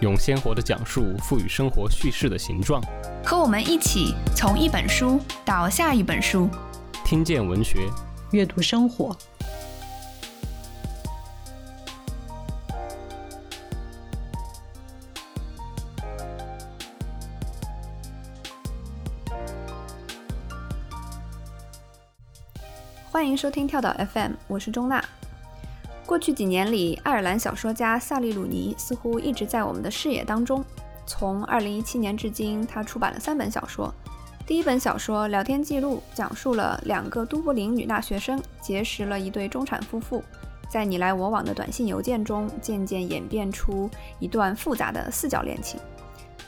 用鲜活的讲述赋予生活叙事的形状。和我们一起从一本书到下一本书，听见文学，阅读生活。欢迎收听跳岛 FM，我是钟娜。过去几年里，爱尔兰小说家萨利·鲁尼似乎一直在我们的视野当中。从2017年至今，他出版了三本小说。第一本小说《聊天记录》讲述了两个都柏林女大学生结识了一对中产夫妇，在你来我往的短信邮件中，渐渐演变出一段复杂的四角恋情。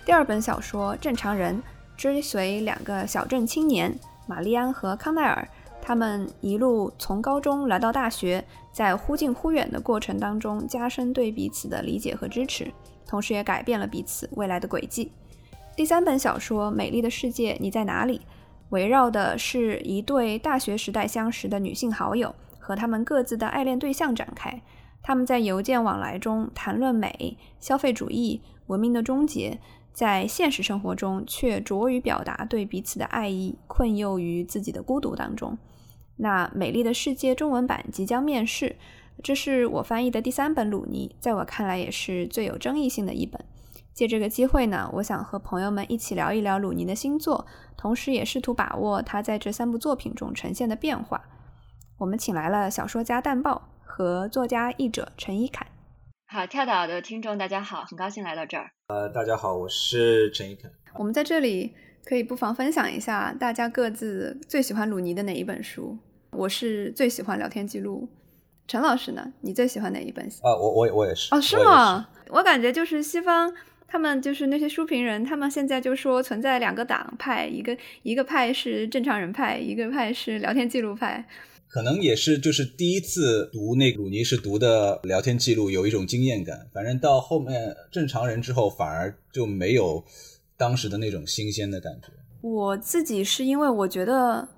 第二本小说《正常人》追随两个小镇青年玛丽安和康奈尔。他们一路从高中来到大学，在忽近忽远的过程当中，加深对彼此的理解和支持，同时也改变了彼此未来的轨迹。第三本小说《美丽的世界，你在哪里》，围绕的是一对大学时代相识的女性好友和他们各自的爱恋对象展开。他们在邮件往来中谈论美、消费主义、文明的终结，在现实生活中却拙于表达对彼此的爱意，困囿于自己的孤独当中。那《美丽的世界》中文版即将面世，这是我翻译的第三本鲁尼，在我看来也是最有争议性的一本。借这个机会呢，我想和朋友们一起聊一聊鲁尼的新作，同时也试图把握他在这三部作品中呈现的变化。我们请来了小说家淡豹和作家译者陈一侃。好，跳岛的听众大家好，很高兴来到这儿。呃，大家好，我是陈一侃。我们在这里可以不妨分享一下大家各自最喜欢鲁尼的哪一本书。我是最喜欢聊天记录，陈老师呢？你最喜欢哪一本？啊，我我我也是。哦，是吗？我感觉就是西方，他们就是那些书评人，他们现在就说存在两个党派，一个一个派是正常人派，一个派是聊天记录派。可能也是，就是第一次读那鲁尼是读的聊天记录，有一种经验感。反正到后面正常人之后，反而就没有当时的那种新鲜的感觉。我自己是因为我觉得。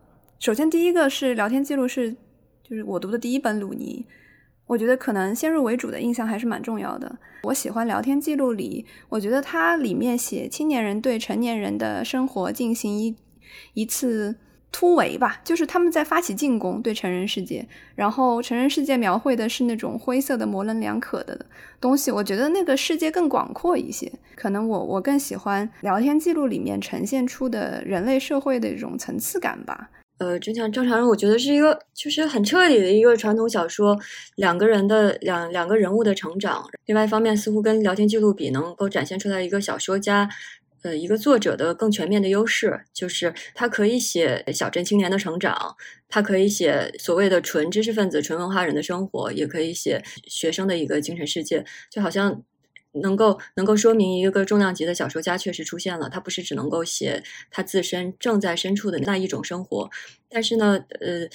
首先，第一个是聊天记录是，就是我读的第一本鲁尼，我觉得可能先入为主的印象还是蛮重要的。我喜欢聊天记录里，我觉得它里面写青年人对成年人的生活进行一一次。突围吧，就是他们在发起进攻对成人世界，然后成人世界描绘的是那种灰色的、模棱两可的东西。我觉得那个世界更广阔一些，可能我我更喜欢聊天记录里面呈现出的人类社会的一种层次感吧。呃，就像正常人，我觉得是一个就是很彻底的一个传统小说，两个人的两两个人物的成长。另外一方面，似乎跟聊天记录比，能够展现出来一个小说家。呃，一个作者的更全面的优势，就是他可以写小镇青年的成长，他可以写所谓的纯知识分子、纯文化人的生活，也可以写学生的一个精神世界，就好像能够能够说明一个重量级的小说家确实出现了。他不是只能够写他自身正在身处的那一种生活，但是呢，呃，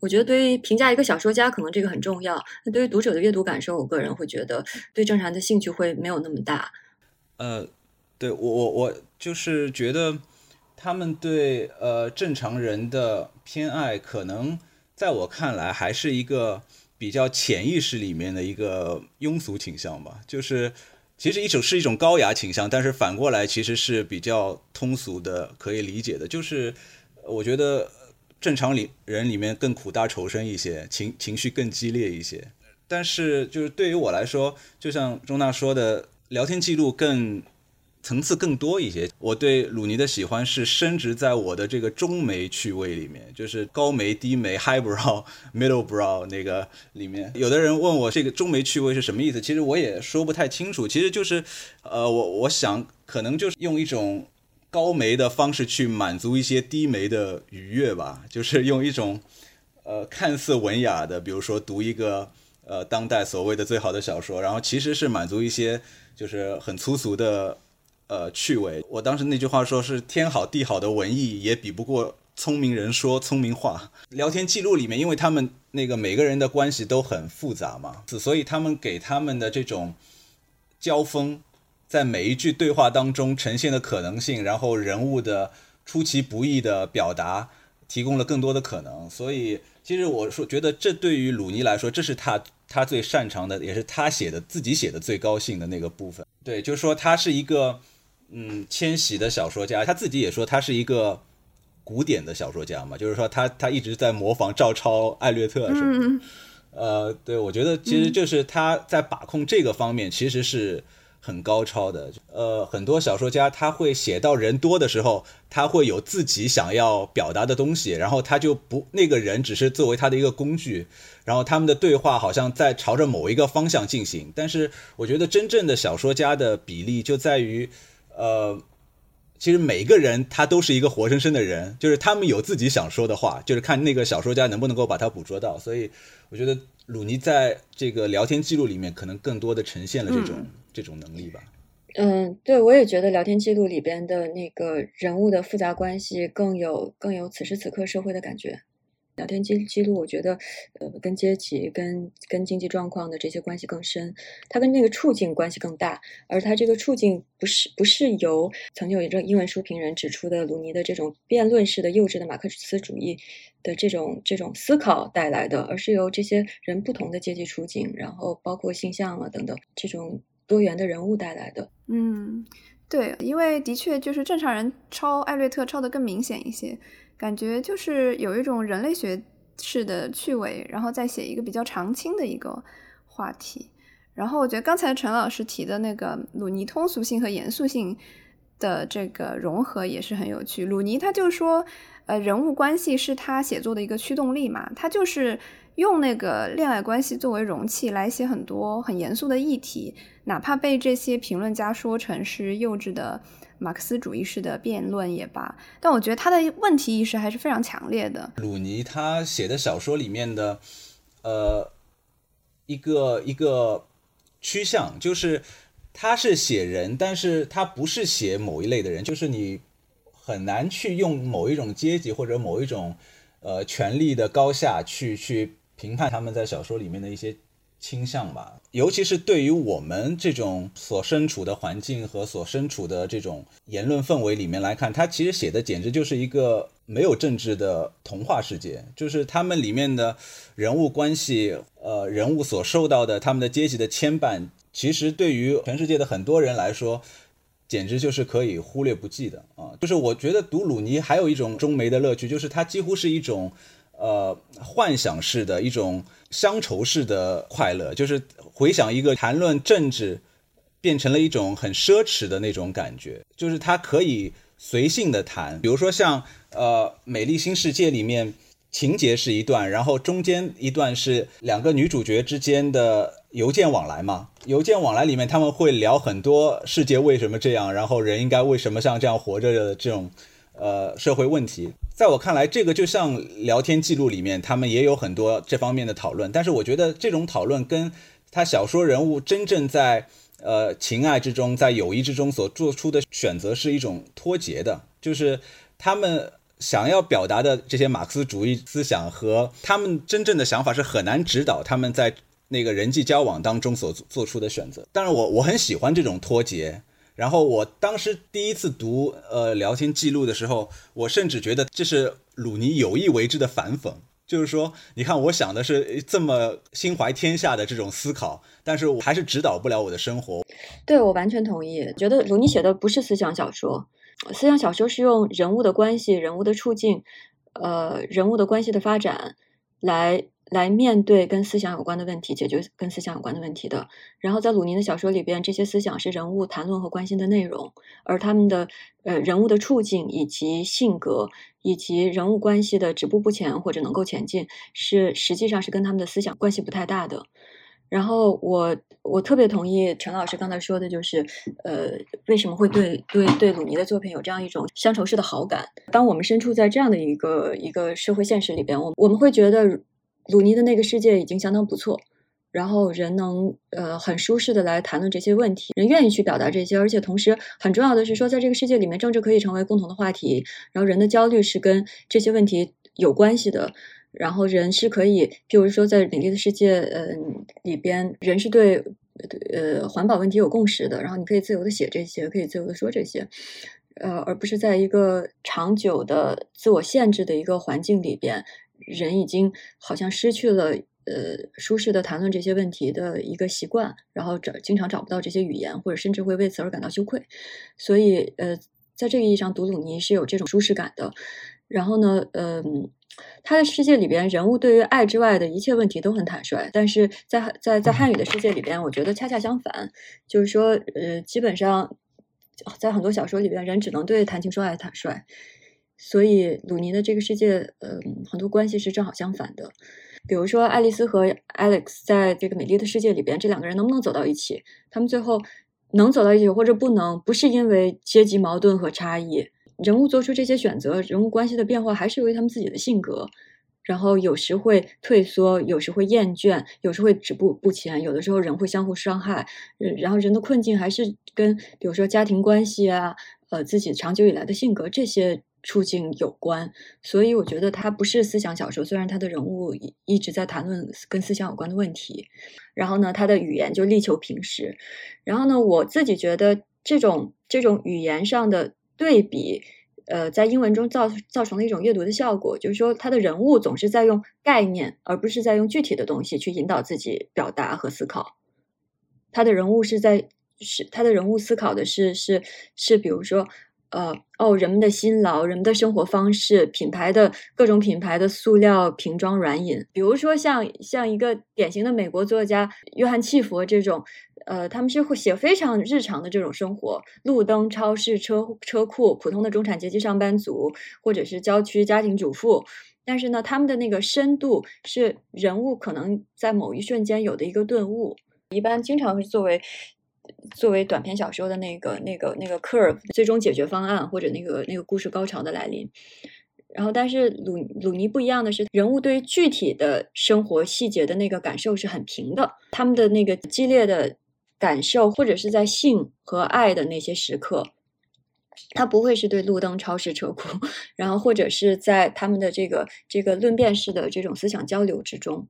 我觉得对于评价一个小说家，可能这个很重要。那对于读者的阅读感受，我个人会觉得对正常的兴趣会没有那么大。呃。对我我我就是觉得，他们对呃正常人的偏爱，可能在我看来还是一个比较潜意识里面的一个庸俗倾向吧。就是其实一种是一种高雅倾向，但是反过来其实是比较通俗的，可以理解的。就是我觉得正常里人里面更苦大仇深一些，情情绪更激烈一些。但是就是对于我来说，就像钟娜说的，聊天记录更。层次更多一些。我对鲁尼的喜欢是升值在我的这个中眉趣味里面，就是高眉、低眉、high brow、middle brow 那个里面。有的人问我这个中眉趣味是什么意思，其实我也说不太清楚。其实就是，呃，我我想可能就是用一种高眉的方式去满足一些低眉的愉悦吧，就是用一种呃看似文雅的，比如说读一个呃当代所谓的最好的小说，然后其实是满足一些。就是很粗俗的呃趣味。我当时那句话说是天好地好的文艺也比不过聪明人说聪明话。聊天记录里面，因为他们那个每个人的关系都很复杂嘛，所以他们给他们的这种交锋，在每一句对话当中呈现的可能性，然后人物的出其不意的表达，提供了更多的可能。所以，其实我说觉得这对于鲁尼来说，这是他他最擅长的，也是他写的自己写的最高兴的那个部分。对，就是说他是一个嗯千玺的小说家，他自己也说他是一个古典的小说家嘛，就是说他他一直在模仿照抄艾略特什么的。嗯呃，对，我觉得其实就是他在把控这个方面其实是很高超的。呃，很多小说家他会写到人多的时候，他会有自己想要表达的东西，然后他就不那个人只是作为他的一个工具，然后他们的对话好像在朝着某一个方向进行。但是我觉得真正的小说家的比例就在于，呃。其实每个人他都是一个活生生的人，就是他们有自己想说的话，就是看那个小说家能不能够把它捕捉到。所以我觉得鲁尼在这个聊天记录里面，可能更多的呈现了这种、这种能力吧。嗯，对，我也觉得聊天记录里边的那个人物的复杂关系更有更有此时此刻社会的感觉。聊天记记录，我觉得，呃，跟阶级、跟跟经济状况的这些关系更深，它跟那个处境关系更大，而它这个处境不是不是由曾经有一个英文书评人指出的鲁尼的这种辩论式的幼稚的马克思主义的这种这种思考带来的，而是由这些人不同的阶级处境，然后包括性向啊等等这种多元的人物带来的。嗯，对，因为的确就是正常人抄艾略特抄的更明显一些。感觉就是有一种人类学式的趣味，然后再写一个比较长青的一个话题。然后我觉得刚才陈老师提的那个鲁尼通俗性和严肃性的这个融合也是很有趣。鲁尼他就说，呃，人物关系是他写作的一个驱动力嘛，他就是用那个恋爱关系作为容器来写很多很严肃的议题，哪怕被这些评论家说成是幼稚的。马克思主义式的辩论也罢，但我觉得他的问题意识还是非常强烈的。鲁尼他写的小说里面的，呃，一个一个趋向就是他是写人，但是他不是写某一类的人，就是你很难去用某一种阶级或者某一种呃权力的高下去去评判他们在小说里面的一些。倾向吧，尤其是对于我们这种所身处的环境和所身处的这种言论氛围里面来看，他其实写的简直就是一个没有政治的童话世界，就是他们里面的人物关系，呃，人物所受到的他们的阶级的牵绊，其实对于全世界的很多人来说，简直就是可以忽略不计的啊。就是我觉得读鲁尼还有一种中梅的乐趣，就是它几乎是一种。呃，幻想式的一种乡愁式的快乐，就是回想一个谈论政治变成了一种很奢侈的那种感觉，就是他可以随性的谈，比如说像呃《美丽新世界》里面情节是一段，然后中间一段是两个女主角之间的邮件往来嘛，邮件往来里面他们会聊很多世界为什么这样，然后人应该为什么像这样活着的这种呃社会问题。在我看来，这个就像聊天记录里面，他们也有很多这方面的讨论。但是我觉得这种讨论跟他小说人物真正在呃情爱之中，在友谊之中所做出的选择是一种脱节的，就是他们想要表达的这些马克思主义思想和他们真正的想法是很难指导他们在那个人际交往当中所做出的选择。当然，我我很喜欢这种脱节。然后我当时第一次读呃聊天记录的时候，我甚至觉得这是鲁尼有意为之的反讽，就是说，你看我想的是这么心怀天下的这种思考，但是我还是指导不了我的生活。对我完全同意，觉得鲁尼写的不是思想小说，思想小说是用人物的关系、人物的处境，呃，人物的关系的发展来。来面对跟思想有关的问题，解决跟思想有关的问题的。然后在鲁尼的小说里边，这些思想是人物谈论和关心的内容，而他们的呃人物的处境以及性格以及人物关系的止步不前或者能够前进，是实际上是跟他们的思想关系不太大的。然后我我特别同意陈老师刚才说的，就是呃为什么会对对对鲁尼的作品有这样一种乡愁式的好感？当我们身处在这样的一个一个社会现实里边，我我们会觉得。鲁尼的那个世界已经相当不错，然后人能呃很舒适的来谈论这些问题，人愿意去表达这些，而且同时很重要的是说，在这个世界里面，政治可以成为共同的话题，然后人的焦虑是跟这些问题有关系的，然后人是可以，譬如说在美丽的世界呃里边，人是对呃环保问题有共识的，然后你可以自由的写这些，可以自由的说这些，呃，而不是在一个长久的自我限制的一个环境里边，人已经好像失去了。呃，舒适的谈论这些问题的一个习惯，然后找经常找不到这些语言，或者甚至会为此而感到羞愧。所以，呃，在这个意义上，读鲁尼是有这种舒适感的。然后呢，嗯，他的世界里边，人物对于爱之外的一切问题都很坦率。但是在在在汉语的世界里边，我觉得恰恰相反，就是说，呃，基本上在很多小说里边，人只能对谈情说爱坦率。所以，鲁尼的这个世界，嗯，很多关系是正好相反的。比如说，爱丽丝和 Alex 在这个美丽的世界里边，这两个人能不能走到一起？他们最后能走到一起或者不能，不是因为阶级矛盾和差异。人物做出这些选择，人物关系的变化还是由于他们自己的性格。然后有时会退缩，有时会厌倦，有时会止步不前。有的时候人会相互伤害。然后人的困境还是跟比如说家庭关系啊，呃，自己长久以来的性格这些。处境有关，所以我觉得它不是思想小说。虽然它的人物一直在谈论跟思想有关的问题，然后呢，它的语言就力求平实。然后呢，我自己觉得这种这种语言上的对比，呃，在英文中造造成了一种阅读的效果，就是说，他的人物总是在用概念，而不是在用具体的东西去引导自己表达和思考。他的人物是在是他的人物思考的是是是，比如说。呃哦，人们的辛劳，人们的生活方式，品牌的各种品牌的塑料瓶装软饮，比如说像像一个典型的美国作家约翰契佛这种，呃，他们是会写非常日常的这种生活，路灯、超市、车车库，普通的中产阶级上班族，或者是郊区家庭主妇，但是呢，他们的那个深度是人物可能在某一瞬间有的一个顿悟，一般经常会作为。作为短篇小说的那个、那个、那个 curve 最终解决方案，或者那个、那个故事高潮的来临。然后，但是鲁鲁尼不一样的是，人物对于具体的生活细节的那个感受是很平的。他们的那个激烈的感受，或者是在性和爱的那些时刻，他不会是对路灯、超市、车库，然后或者是在他们的这个这个论辩式的这种思想交流之中。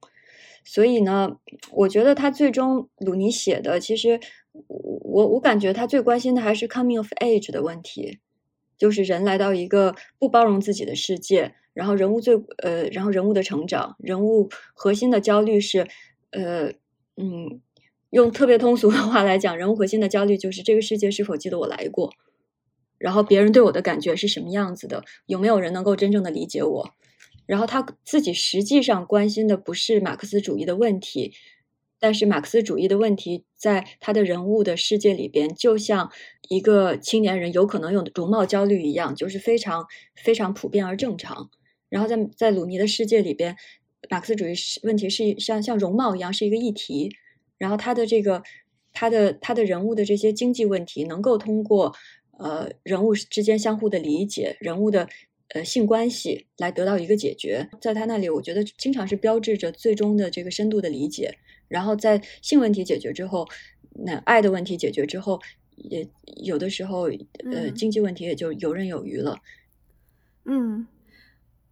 所以呢，我觉得他最终鲁尼写的其实。我我感觉他最关心的还是 coming of age 的问题，就是人来到一个不包容自己的世界，然后人物最呃，然后人物的成长，人物核心的焦虑是，呃嗯，用特别通俗的话来讲，人物核心的焦虑就是这个世界是否记得我来过，然后别人对我的感觉是什么样子的，有没有人能够真正的理解我，然后他自己实际上关心的不是马克思主义的问题。但是马克思主义的问题，在他的人物的世界里边，就像一个青年人有可能有容貌焦虑一样，就是非常非常普遍而正常。然后在在鲁尼的世界里边，马克思主义是问题是像像容貌一样是一个议题。然后他的这个他的他的人物的这些经济问题，能够通过呃人物之间相互的理解，人物的呃性关系来得到一个解决。在他那里，我觉得经常是标志着最终的这个深度的理解。然后在性问题解决之后，那爱的问题解决之后，也有的时候，呃，经济问题也就游刃有余了。嗯，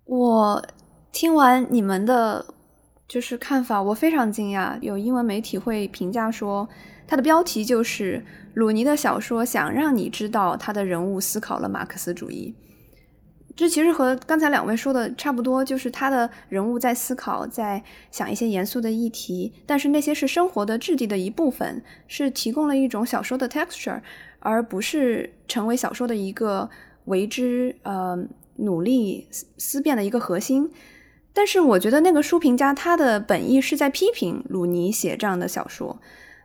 我听完你们的，就是看法，我非常惊讶。有英文媒体会评价说，它的标题就是鲁尼的小说想让你知道他的人物思考了马克思主义。这其实和刚才两位说的差不多，就是他的人物在思考，在想一些严肃的议题，但是那些是生活的质地的一部分，是提供了一种小说的 texture，而不是成为小说的一个为之呃努力思辨的一个核心。但是我觉得那个书评家他的本意是在批评鲁尼写这样的小说，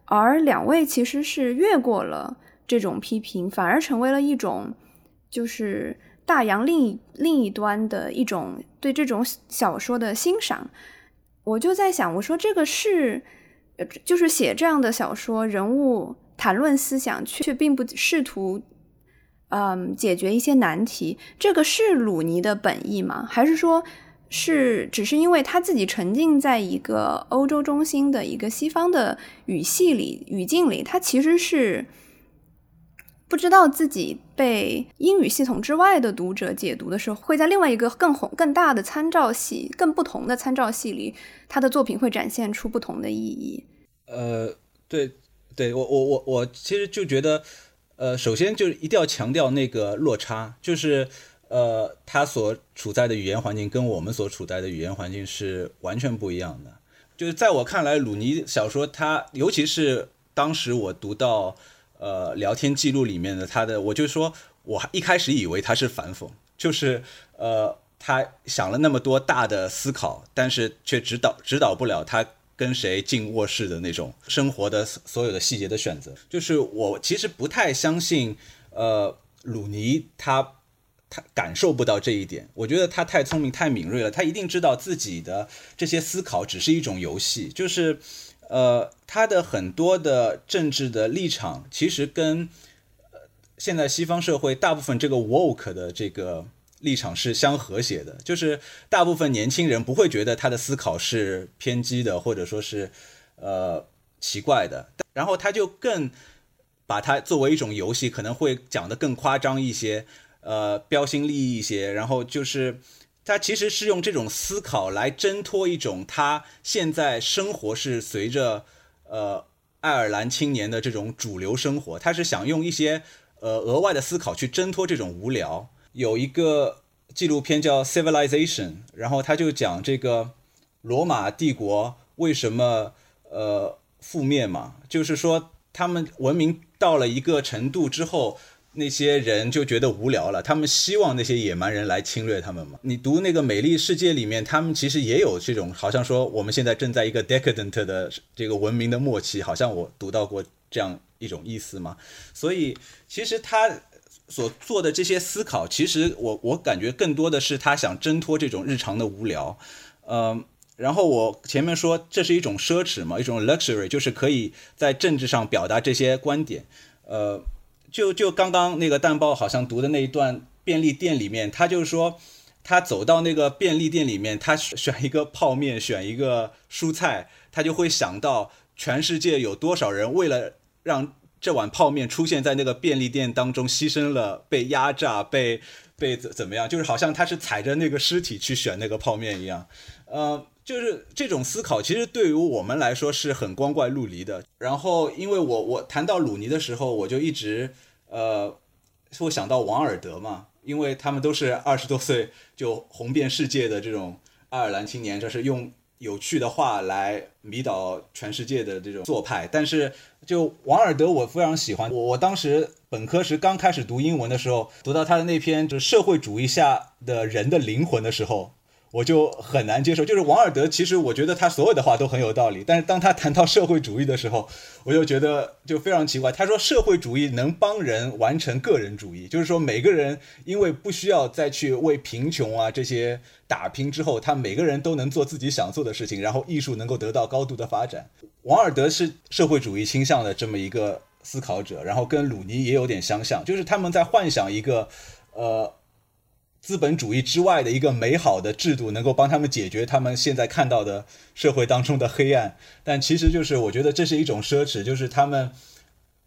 而两位其实是越过了这种批评，反而成为了一种就是。大洋另一另一端的一种对这种小说的欣赏，我就在想，我说这个是，就是写这样的小说，人物谈论思想，却并不试图，嗯，解决一些难题，这个是鲁尼的本意吗？还是说，是只是因为他自己沉浸在一个欧洲中心的一个西方的语系里、语境里，他其实是不知道自己被英语系统之外的读者解读的时候，会在另外一个更宏、更大的参照系、更不同的参照系里，他的作品会展现出不同的意义。呃，对，对我我我我其实就觉得，呃，首先就是一定要强调那个落差，就是。呃，他所处在的语言环境跟我们所处在的语言环境是完全不一样的。就是在我看来，鲁尼小说，他尤其是当时我读到呃聊天记录里面的他的，我就说，我一开始以为他是反讽，就是呃他想了那么多大的思考，但是却指导指导不了他跟谁进卧室的那种生活的所有的细节的选择。就是我其实不太相信，呃，鲁尼他。他感受不到这一点，我觉得他太聪明、太敏锐了。他一定知道自己的这些思考只是一种游戏，就是，呃，他的很多的政治的立场其实跟，现在西方社会大部分这个 woke 的这个立场是相和谐的，就是大部分年轻人不会觉得他的思考是偏激的，或者说是，呃，奇怪的。然后他就更把它作为一种游戏，可能会讲得更夸张一些。呃，标新立异一些，然后就是他其实是用这种思考来挣脱一种他现在生活是随着呃爱尔兰青年的这种主流生活，他是想用一些呃额外的思考去挣脱这种无聊。有一个纪录片叫《Civilization》，然后他就讲这个罗马帝国为什么呃覆灭嘛，就是说他们文明到了一个程度之后。那些人就觉得无聊了，他们希望那些野蛮人来侵略他们嘛？你读那个《美丽世界》里面，他们其实也有这种，好像说我们现在正在一个 decadent 的这个文明的末期，好像我读到过这样一种意思嘛。所以其实他所做的这些思考，其实我我感觉更多的是他想挣脱这种日常的无聊。嗯，然后我前面说这是一种奢侈嘛，一种 luxury，就是可以在政治上表达这些观点。呃。就就刚刚那个蛋报好像读的那一段便利店里面，他就是说，他走到那个便利店里面，他选一个泡面，选一个蔬菜，他就会想到全世界有多少人为了让这碗泡面出现在那个便利店当中，牺牲了，被压榨，被被怎怎么样，就是好像他是踩着那个尸体去选那个泡面一样，呃，就是这种思考，其实对于我们来说是很光怪陆离的。然后，因为我我谈到鲁尼的时候，我就一直。呃，会想到王尔德嘛？因为他们都是二十多岁就红遍世界的这种爱尔兰青年，就是用有趣的话来迷倒全世界的这种做派。但是，就王尔德，我非常喜欢。我我当时本科时刚开始读英文的时候，读到他的那篇就是社会主义下的人的灵魂的时候。我就很难接受，就是王尔德，其实我觉得他所有的话都很有道理，但是当他谈到社会主义的时候，我就觉得就非常奇怪。他说社会主义能帮人完成个人主义，就是说每个人因为不需要再去为贫穷啊这些打拼之后，他每个人都能做自己想做的事情，然后艺术能够得到高度的发展。王尔德是社会主义倾向的这么一个思考者，然后跟鲁尼也有点相像，就是他们在幻想一个，呃。资本主义之外的一个美好的制度，能够帮他们解决他们现在看到的社会当中的黑暗，但其实就是我觉得这是一种奢侈，就是他们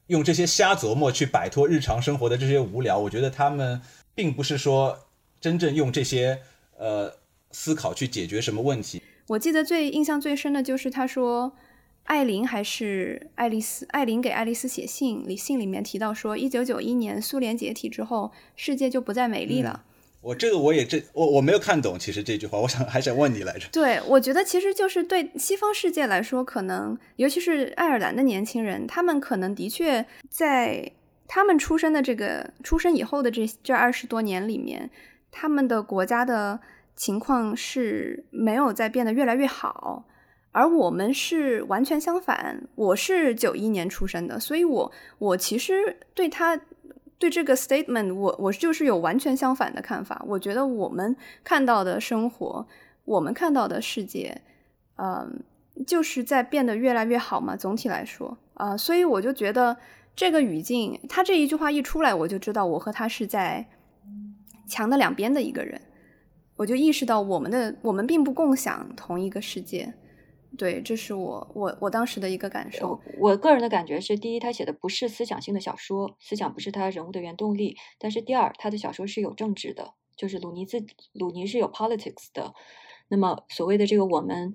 用这些瞎琢磨去摆脱日常生活的这些无聊。我觉得他们并不是说真正用这些呃思考去解决什么问题。我记得最印象最深的就是他说，艾琳还是爱丽丝，艾琳给爱丽丝写信，信里面提到说，一九九一年苏联解体之后，世界就不再美丽了。我这个我也这我我没有看懂，其实这句话，我想还想问你来着。对，我觉得其实就是对西方世界来说，可能尤其是爱尔兰的年轻人，他们可能的确在他们出生的这个出生以后的这这二十多年里面，他们的国家的情况是没有在变得越来越好，而我们是完全相反。我是九一年出生的，所以我我其实对他。对这个 statement，我我就是有完全相反的看法。我觉得我们看到的生活，我们看到的世界，嗯，就是在变得越来越好嘛。总体来说，啊，所以我就觉得这个语境，他这一句话一出来，我就知道我和他是在墙的两边的一个人。我就意识到我们的我们并不共享同一个世界。对，这是我我我当时的一个感受。我个人的感觉是，第一，他写的不是思想性的小说，思想不是他人物的原动力。但是第二，他的小说是有政治的，就是鲁尼自鲁尼是有 politics 的。那么所谓的这个我们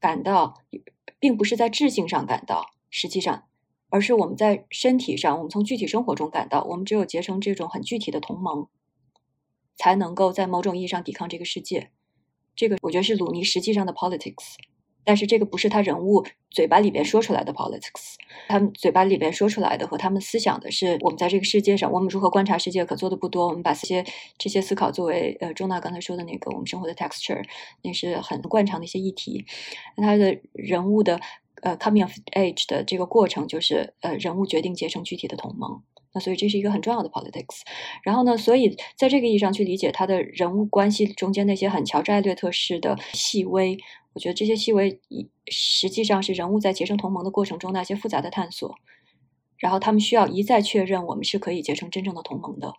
感到，并不是在智性上感到，实际上，而是我们在身体上，我们从具体生活中感到，我们只有结成这种很具体的同盟，才能够在某种意义上抵抗这个世界。这个我觉得是鲁尼实际上的 politics。但是这个不是他人物嘴巴里边说出来的 politics，他们嘴巴里边说出来的和他们思想的是我们在这个世界上，我们如何观察世界可做的不多。我们把这些这些思考作为呃钟娜刚才说的那个我们生活的 texture，那是很惯常的一些议题。那他的人物的呃 coming of age 的这个过程就是呃人物决定结成具体的同盟。那所以这是一个很重要的 politics。然后呢，所以在这个意义上去理解他的人物关系中间那些很乔治艾略特式的细微。我觉得这些细微，实际上是人物在结成同盟的过程中那些复杂的探索，然后他们需要一再确认我们是可以结成真正的同盟的。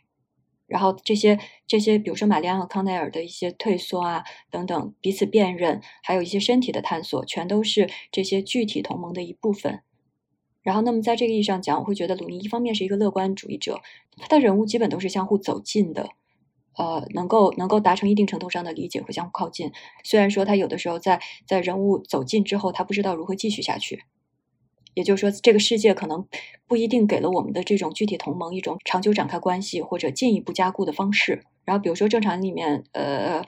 然后这些这些，比如说玛丽安和康奈尔的一些退缩啊等等，彼此辨认，还有一些身体的探索，全都是这些具体同盟的一部分。然后，那么在这个意义上讲，我会觉得鲁尼一方面是一个乐观主义者，他的人物基本都是相互走近的。呃，能够能够达成一定程度上的理解和相互靠近。虽然说他有的时候在在人物走近之后，他不知道如何继续下去。也就是说，这个世界可能不一定给了我们的这种具体同盟一种长久展开关系或者进一步加固的方式。然后，比如说正常里面，呃，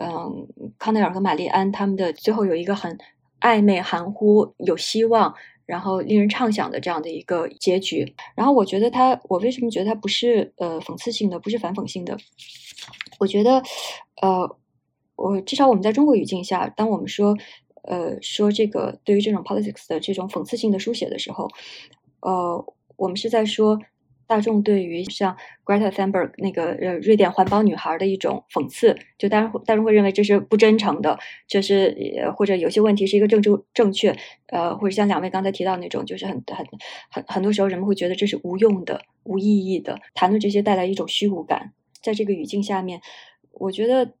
嗯，康奈尔和玛丽安他们的最后有一个很暧昧、含糊、有希望。然后令人畅想的这样的一个结局，然后我觉得他，我为什么觉得他不是呃讽刺性的，不是反讽性的？我觉得，呃，我至少我们在中国语境下，当我们说呃说这个对于这种 politics 的这种讽刺性的书写的时候，呃，我们是在说。大众对于像 Greta Thunberg 那个呃瑞典环保女孩的一种讽刺，就大家大众会认为这是不真诚的，这是呃或者有些问题是一个政治正确，呃，或者像两位刚才提到那种，就是很很很很多时候人们会觉得这是无用的、无意义的，谈论这些带来一种虚无感。在这个语境下面，我觉得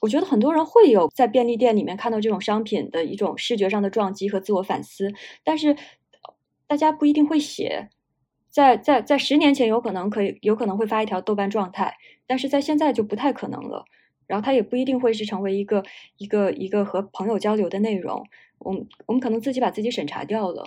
我觉得很多人会有在便利店里面看到这种商品的一种视觉上的撞击和自我反思，但是大家不一定会写。在在在十年前有可能可以有可能会发一条豆瓣状态，但是在现在就不太可能了。然后它也不一定会是成为一个一个一个和朋友交流的内容。我们我们可能自己把自己审查掉了。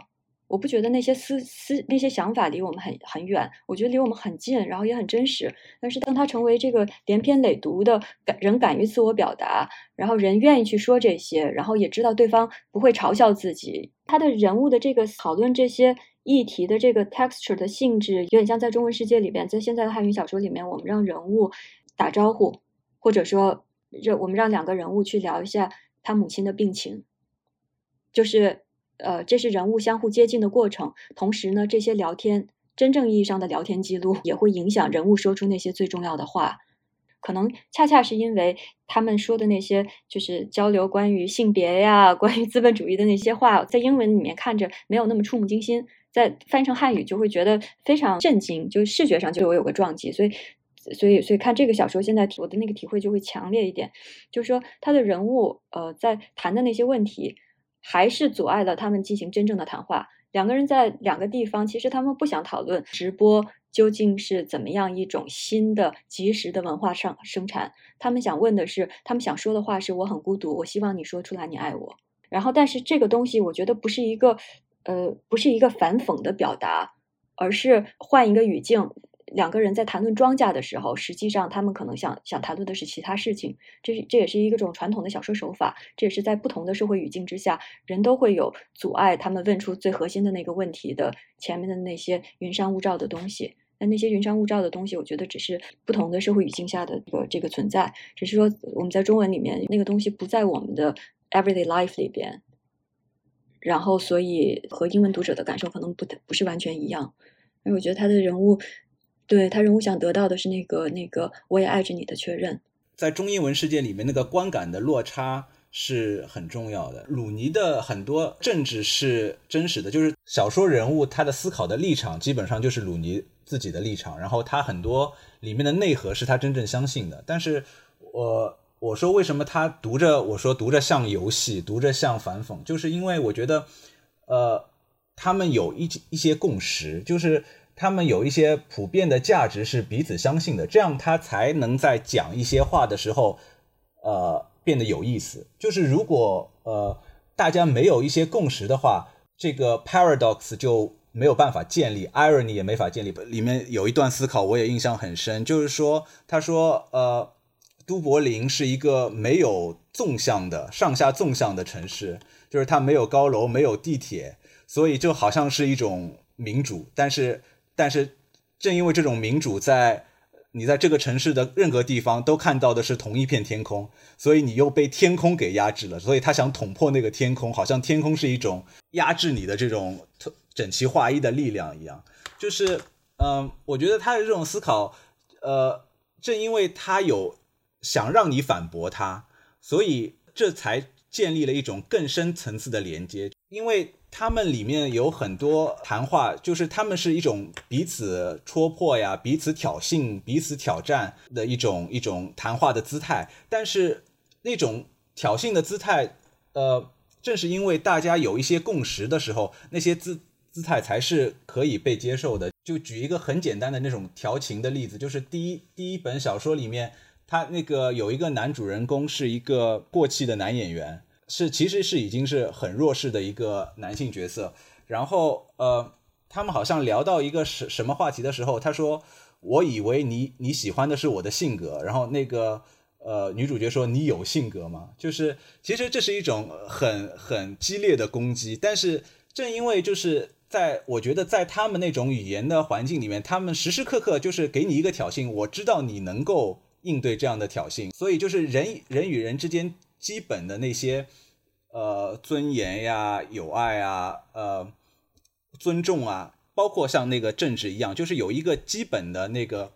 我不觉得那些思思那些想法离我们很很远，我觉得离我们很近，然后也很真实。但是当它成为这个连篇累读的敢人敢于自我表达，然后人愿意去说这些，然后也知道对方不会嘲笑自己，他的人物的这个讨论这些。议题的这个 texture 的性质有点像在中文世界里边，在现在的汉语小说里面，我们让人物打招呼，或者说让我们让两个人物去聊一下他母亲的病情，就是呃，这是人物相互接近的过程。同时呢，这些聊天真正意义上的聊天记录也会影响人物说出那些最重要的话。可能恰恰是因为他们说的那些就是交流关于性别呀、关于资本主义的那些话，在英文里面看着没有那么触目惊心。在翻译成汉语就会觉得非常震惊，就视觉上就我有个撞击，所以，所以，所以看这个小说，现在我的那个体会就会强烈一点，就是说他的人物，呃，在谈的那些问题，还是阻碍了他们进行真正的谈话。两个人在两个地方，其实他们不想讨论直播究竟是怎么样一种新的即时的文化上生产，他们想问的是，他们想说的话是我很孤独，我希望你说出来你爱我。然后，但是这个东西，我觉得不是一个。呃，不是一个反讽的表达，而是换一个语境。两个人在谈论庄稼的时候，实际上他们可能想想谈论的是其他事情。这是这也是一种传统的小说手法。这也是在不同的社会语境之下，人都会有阻碍他们问出最核心的那个问题的前面的那些云山雾罩的东西。那那些云山雾罩的东西，我觉得只是不同的社会语境下的这个这个存在。只是说我们在中文里面那个东西不在我们的 everyday life 里边。然后，所以和英文读者的感受可能不太不是完全一样。因为我觉得他的人物，对他人物想得到的是那个那个“我也爱着你”的确认。在中英文世界里面，那个观感的落差是很重要的。鲁尼的很多政治是真实的，就是小说人物他的思考的立场基本上就是鲁尼自己的立场，然后他很多里面的内核是他真正相信的。但是，我我说为什么他读着我说读着像游戏，读着像反讽，就是因为我觉得，呃，他们有一一些共识，就是他们有一些普遍的价值是彼此相信的，这样他才能在讲一些话的时候，呃，变得有意思。就是如果呃大家没有一些共识的话，这个 paradox 就没有办法建立，irony 也没法建立。里面有一段思考我也印象很深，就是说他说呃。都柏林是一个没有纵向的上下纵向的城市，就是它没有高楼，没有地铁，所以就好像是一种民主。但是，但是正因为这种民主，在你在这个城市的任何地方都看到的是同一片天空，所以你又被天空给压制了。所以他想捅破那个天空，好像天空是一种压制你的这种整齐划一的力量一样。就是，嗯，我觉得他的这种思考，呃，正因为他有。想让你反驳他，所以这才建立了一种更深层次的连接。因为他们里面有很多谈话，就是他们是一种彼此戳破呀、彼此挑衅、彼此挑战的一种一种谈话的姿态。但是那种挑衅的姿态，呃，正是因为大家有一些共识的时候，那些姿姿态才是可以被接受的。就举一个很简单的那种调情的例子，就是第一第一本小说里面。他那个有一个男主人公是一个过气的男演员，是其实是已经是很弱势的一个男性角色。然后呃，他们好像聊到一个什什么话题的时候，他说：“我以为你你喜欢的是我的性格。”然后那个呃女主角说：“你有性格吗？”就是其实这是一种很很激烈的攻击。但是正因为就是在我觉得在他们那种语言的环境里面，他们时时刻刻就是给你一个挑衅，我知道你能够。应对这样的挑衅，所以就是人人与人之间基本的那些，呃，尊严呀、友爱啊、呃，尊重啊，包括像那个政治一样，就是有一个基本的那个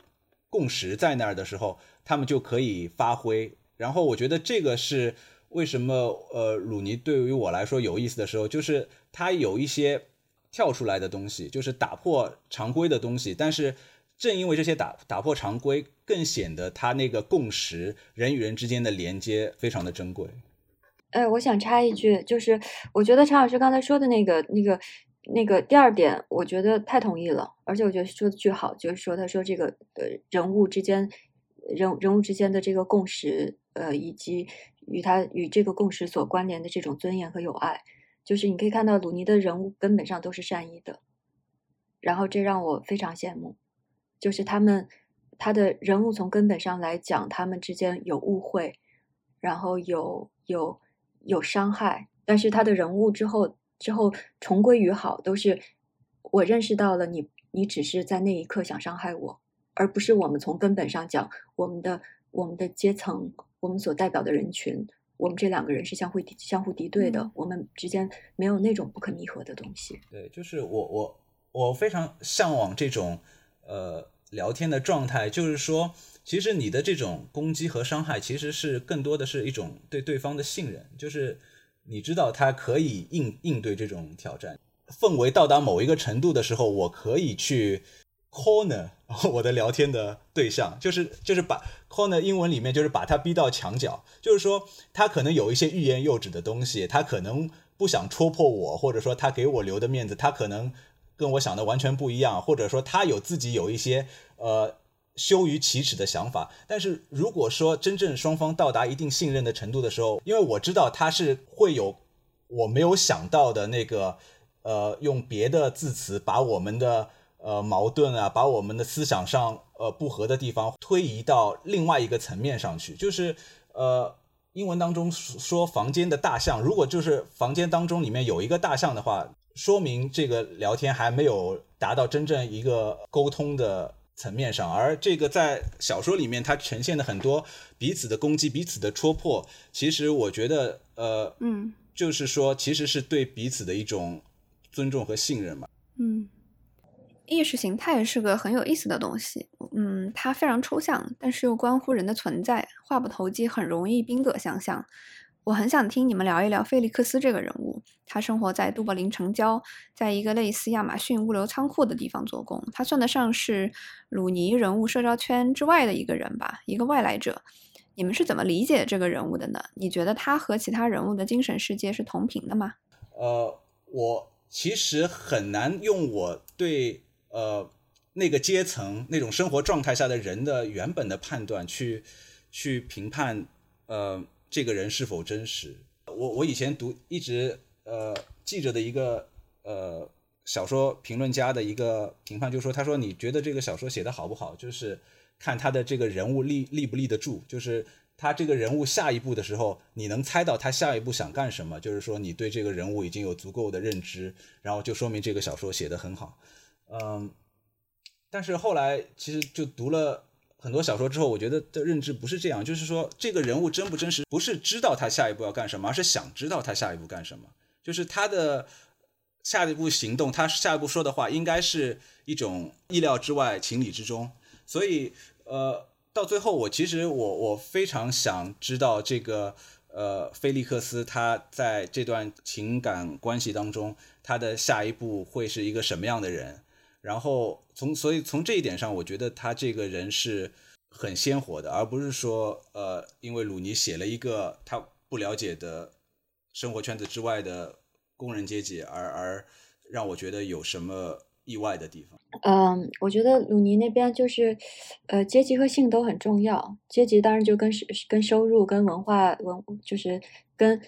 共识在那儿的时候，他们就可以发挥。然后我觉得这个是为什么呃，鲁尼对于我来说有意思的时候，就是他有一些跳出来的东西，就是打破常规的东西，但是。正因为这些打打破常规，更显得他那个共识，人与人之间的连接非常的珍贵。哎，我想插一句，就是我觉得常老师刚才说的那个、那个、那个第二点，我觉得太同意了，而且我觉得说的巨好，就是说他说这个呃人物之间人人物之间的这个共识，呃，以及与他与这个共识所关联的这种尊严和友爱，就是你可以看到鲁尼的人物根本上都是善意的，然后这让我非常羡慕。就是他们，他的人物从根本上来讲，他们之间有误会，然后有有有伤害，但是他的人物之后之后重归于好，都是我认识到了你，你只是在那一刻想伤害我，而不是我们从根本上讲，我们的我们的阶层，我们所代表的人群，我们这两个人是相互敌相互敌对的，我们之间没有那种不可弥合的东西。对，就是我我我非常向往这种。呃，聊天的状态就是说，其实你的这种攻击和伤害，其实是更多的是一种对对方的信任，就是你知道他可以应应对这种挑战。氛围到达某一个程度的时候，我可以去 corner 我的聊天的对象，就是就是把 corner 英文里面就是把他逼到墙角，就是说他可能有一些欲言又止的东西，他可能不想戳破我，或者说他给我留的面子，他可能。跟我想的完全不一样，或者说他有自己有一些呃羞于启齿的想法。但是如果说真正双方到达一定信任的程度的时候，因为我知道他是会有我没有想到的那个呃用别的字词把我们的呃矛盾啊，把我们的思想上呃不合的地方推移到另外一个层面上去。就是呃英文当中说房间的大象，如果就是房间当中里面有一个大象的话。说明这个聊天还没有达到真正一个沟通的层面上，而这个在小说里面它呈现的很多彼此的攻击、彼此的戳破，其实我觉得，呃，嗯，就是说，其实是对彼此的一种尊重和信任嘛。嗯，意识形态是个很有意思的东西，嗯，它非常抽象，但是又关乎人的存在，话不投机，很容易宾戈相向。我很想听你们聊一聊菲利克斯这个人物。他生活在都柏林城郊，在一个类似亚马逊物流仓库的地方做工。他算得上是鲁尼人物社交圈之外的一个人吧，一个外来者。你们是怎么理解这个人物的呢？你觉得他和其他人物的精神世界是同频的吗？呃，我其实很难用我对呃那个阶层那种生活状态下的人的原本的判断去去评判呃这个人是否真实。我我以前读一直呃记着的一个呃小说评论家的一个评判，就是说他说你觉得这个小说写的好不好，就是看他的这个人物立立不立得住，就是他这个人物下一步的时候，你能猜到他下一步想干什么，就是说你对这个人物已经有足够的认知，然后就说明这个小说写的很好。嗯，但是后来其实就读了。很多小说之后，我觉得的认知不是这样，就是说这个人物真不真实，不是知道他下一步要干什么，而是想知道他下一步干什么。就是他的下一步行动，他下一步说的话，应该是一种意料之外、情理之中。所以，呃，到最后，我其实我我非常想知道这个呃，菲利克斯他在这段情感关系当中，他的下一步会是一个什么样的人。然后从所以从这一点上，我觉得他这个人是很鲜活的，而不是说呃，因为鲁尼写了一个他不了解的生活圈子之外的工人阶级，而而让我觉得有什么意外的地方。嗯，我觉得鲁尼那边就是呃，阶级和性都很重要。阶级当然就跟跟收入、跟文化文，就是跟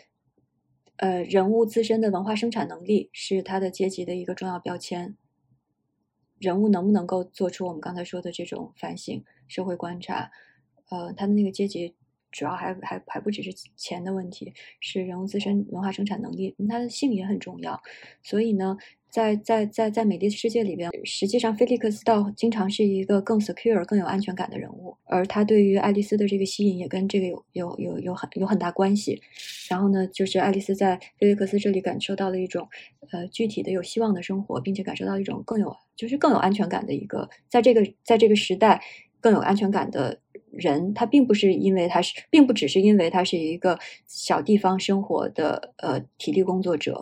呃人物自身的文化生产能力是他的阶级的一个重要标签。人物能不能够做出我们刚才说的这种反省、社会观察？呃，他的那个阶级主要还还还不只是钱的问题，是人物自身文化生产能力，他的性也很重要。所以呢。在在在在美丽的世界里边，实际上菲利克斯倒经常是一个更 secure、更有安全感的人物，而他对于爱丽丝的这个吸引也跟这个有有有有很有很大关系。然后呢，就是爱丽丝在菲利克斯这里感受到了一种呃具体的有希望的生活，并且感受到一种更有就是更有安全感的一个，在这个在这个时代更有安全感的人。他并不是因为他是，并不只是因为他是一个小地方生活的呃体力工作者。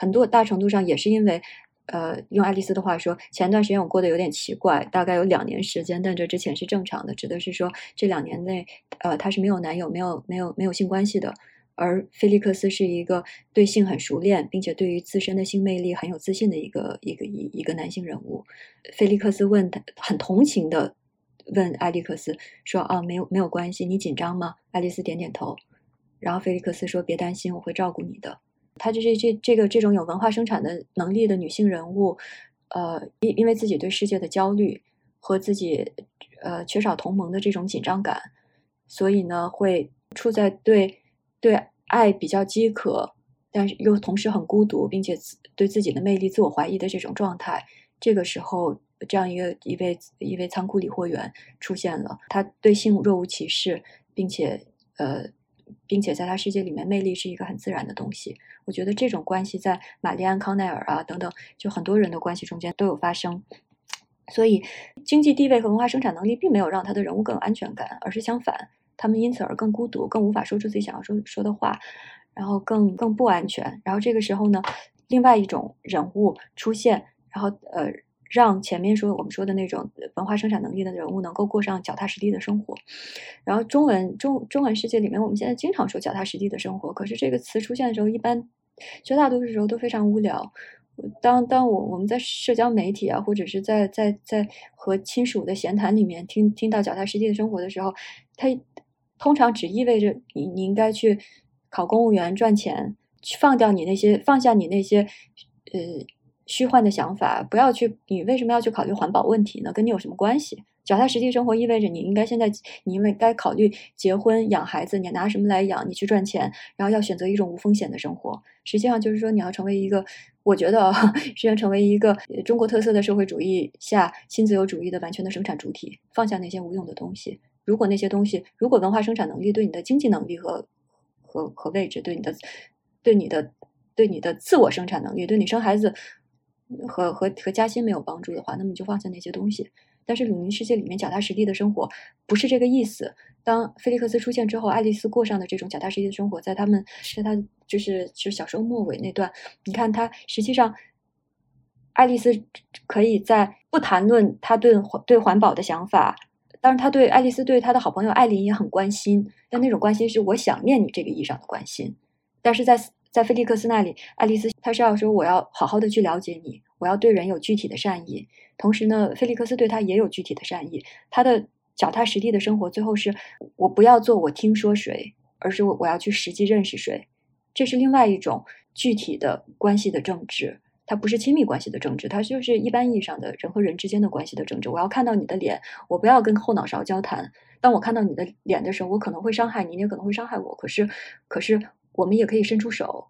很多大程度上也是因为，呃，用爱丽丝的话说，前段时间我过得有点奇怪，大概有两年时间，但这之前是正常的，指的是说这两年内，呃，她是没有男友、没有、没有、没有性关系的。而菲利克斯是一个对性很熟练，并且对于自身的性魅力很有自信的一个一个一一个男性人物。菲利克斯问他，很同情的问爱丽克斯说：“啊，没有没有关系，你紧张吗？”爱丽丝点点头，然后菲利克斯说：“别担心，我会照顾你的。”她就是这这个这种有文化生产的能力的女性人物，呃，因因为自己对世界的焦虑和自己呃缺少同盟的这种紧张感，所以呢，会处在对对爱比较饥渴，但是又同时很孤独，并且对自己的魅力自我怀疑的这种状态。这个时候，这样一个一位一位仓库理货员出现了，他对性若无其事，并且呃。并且在他世界里面，魅力是一个很自然的东西。我觉得这种关系在玛丽安康奈尔啊等等，就很多人的关系中间都有发生。所以，经济地位和文化生产能力并没有让他的人物更有安全感，而是相反，他们因此而更孤独，更无法说出自己想要说说的话，然后更更不安全。然后这个时候呢，另外一种人物出现，然后呃。让前面说我们说的那种文化生产能力的人物能够过上脚踏实地的生活，然后中文中中文世界里面，我们现在经常说脚踏实地的生活，可是这个词出现的时候，一般绝大多数时候都非常无聊。当当我我们在社交媒体啊，或者是在在在和亲属的闲谈里面听听到脚踏实地的生活的时候，它通常只意味着你你应该去考公务员赚钱，放掉你那些放下你那些呃。虚幻的想法，不要去。你为什么要去考虑环保问题呢？跟你有什么关系？脚踏实地生活意味着你应该现在，你因为该考虑结婚、养孩子，你拿什么来养？你去赚钱，然后要选择一种无风险的生活。实际上就是说，你要成为一个，我觉得 实际上成为一个中国特色的社会主义下新自由主义的完全的生产主体，放下那些无用的东西。如果那些东西，如果文化生产能力对你的经济能力和和和位置，对你的对你的对你的自我生产能力，对你生孩子。和和和加薪没有帮助的话，那么你就放下那些东西。但是鲁尼世界里面脚踏实地的生活不是这个意思。当菲利克斯出现之后，爱丽丝过上的这种脚踏实地的生活，在他们在他就是就小时候末尾那段，你看他实际上，爱丽丝可以在不谈论他对对环保的想法当然他对爱丽丝对他的好朋友艾琳也很关心，但那种关心是我想念你这个意义上的关心。但是在在菲利克斯那里，爱丽丝她是要说我要好好的去了解你，我要对人有具体的善意。同时呢，菲利克斯对他也有具体的善意。他的脚踏实地的生活，最后是我不要做我听说谁，而是我我要去实际认识谁。这是另外一种具体的关系的政治。它不是亲密关系的政治，它就是一般意义上的人和人之间的关系的政治。我要看到你的脸，我不要跟后脑勺交谈。当我看到你的脸的时候，我可能会伤害你，你也可能会伤害我。可是，可是我们也可以伸出手，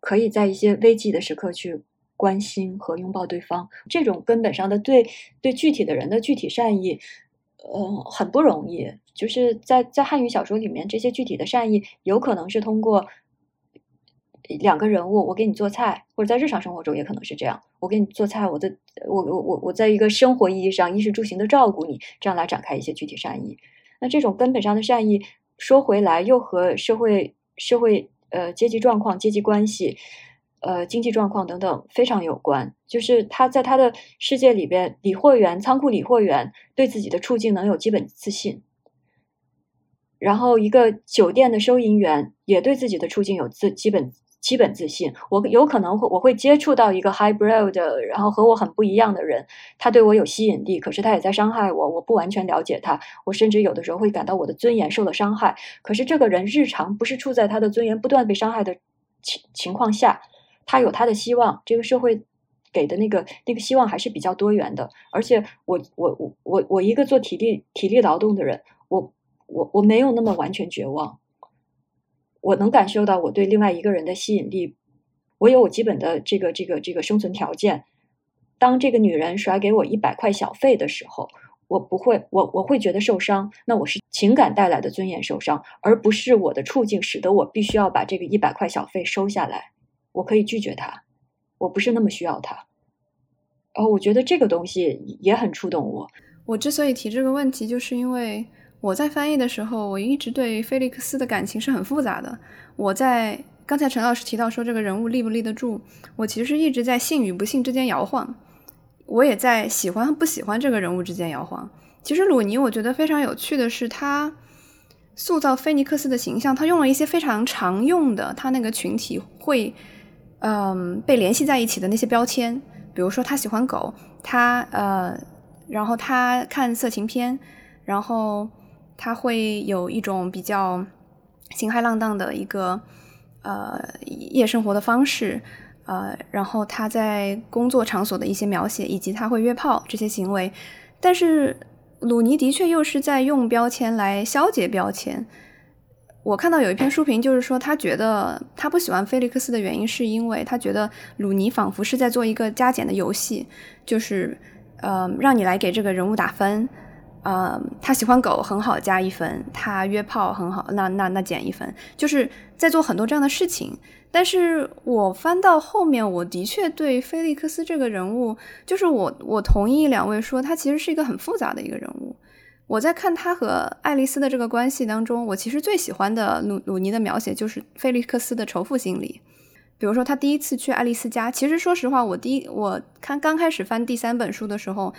可以在一些危急的时刻去关心和拥抱对方。这种根本上的对对具体的人的具体善意，呃，很不容易。就是在在汉语小说里面，这些具体的善意有可能是通过。两个人物，我给你做菜，或者在日常生活中也可能是这样。我给你做菜，我的我我我我在一个生活意义上衣食住行的照顾你，这样来展开一些具体善意。那这种根本上的善意，说回来又和社会社会呃阶级状况、阶级关系、呃经济状况等等非常有关。就是他在他的世界里边，理货员、仓库理货员对自己的处境能有基本自信，然后一个酒店的收银员也对自己的处境有自基本。基本自信，我有可能会我会接触到一个 hybrid 的，然后和我很不一样的人，他对我有吸引力，可是他也在伤害我，我不完全了解他，我甚至有的时候会感到我的尊严受了伤害。可是这个人日常不是处在他的尊严不断被伤害的情情况下，他有他的希望，这个社会给的那个那个希望还是比较多元的。而且我我我我我一个做体力体力劳动的人，我我我没有那么完全绝望。我能感受到我对另外一个人的吸引力，我有我基本的这个这个这个生存条件。当这个女人甩给我一百块小费的时候，我不会，我我会觉得受伤。那我是情感带来的尊严受伤，而不是我的处境使得我必须要把这个一百块小费收下来。我可以拒绝他，我不是那么需要他。哦，我觉得这个东西也很触动我。我之所以提这个问题，就是因为。我在翻译的时候，我一直对菲利克斯的感情是很复杂的。我在刚才陈老师提到说这个人物立不立得住，我其实一直在信与不信之间摇晃，我也在喜欢和不喜欢这个人物之间摇晃。其实鲁尼，我觉得非常有趣的是，他塑造菲尼克斯的形象，他用了一些非常常用的，他那个群体会嗯被联系在一起的那些标签，比如说他喜欢狗，他呃，然后他看色情片，然后。他会有一种比较心海浪荡的一个呃夜生活的方式，呃，然后他在工作场所的一些描写，以及他会约炮这些行为，但是鲁尼的确又是在用标签来消解标签。我看到有一篇书评，就是说他觉得他不喜欢菲利克斯的原因，是因为他觉得鲁尼仿佛是在做一个加减的游戏，就是呃让你来给这个人物打分。呃，他喜欢狗很好，加一分；他约炮很好，那那那减一分。就是在做很多这样的事情。但是我翻到后面，我的确对菲利克斯这个人物，就是我我同意两位说，他其实是一个很复杂的一个人物。我在看他和爱丽丝的这个关系当中，我其实最喜欢的鲁鲁尼的描写就是菲利克斯的仇富心理。比如说他第一次去爱丽丝家，其实说实话，我第一我看刚开始翻第三本书的时候，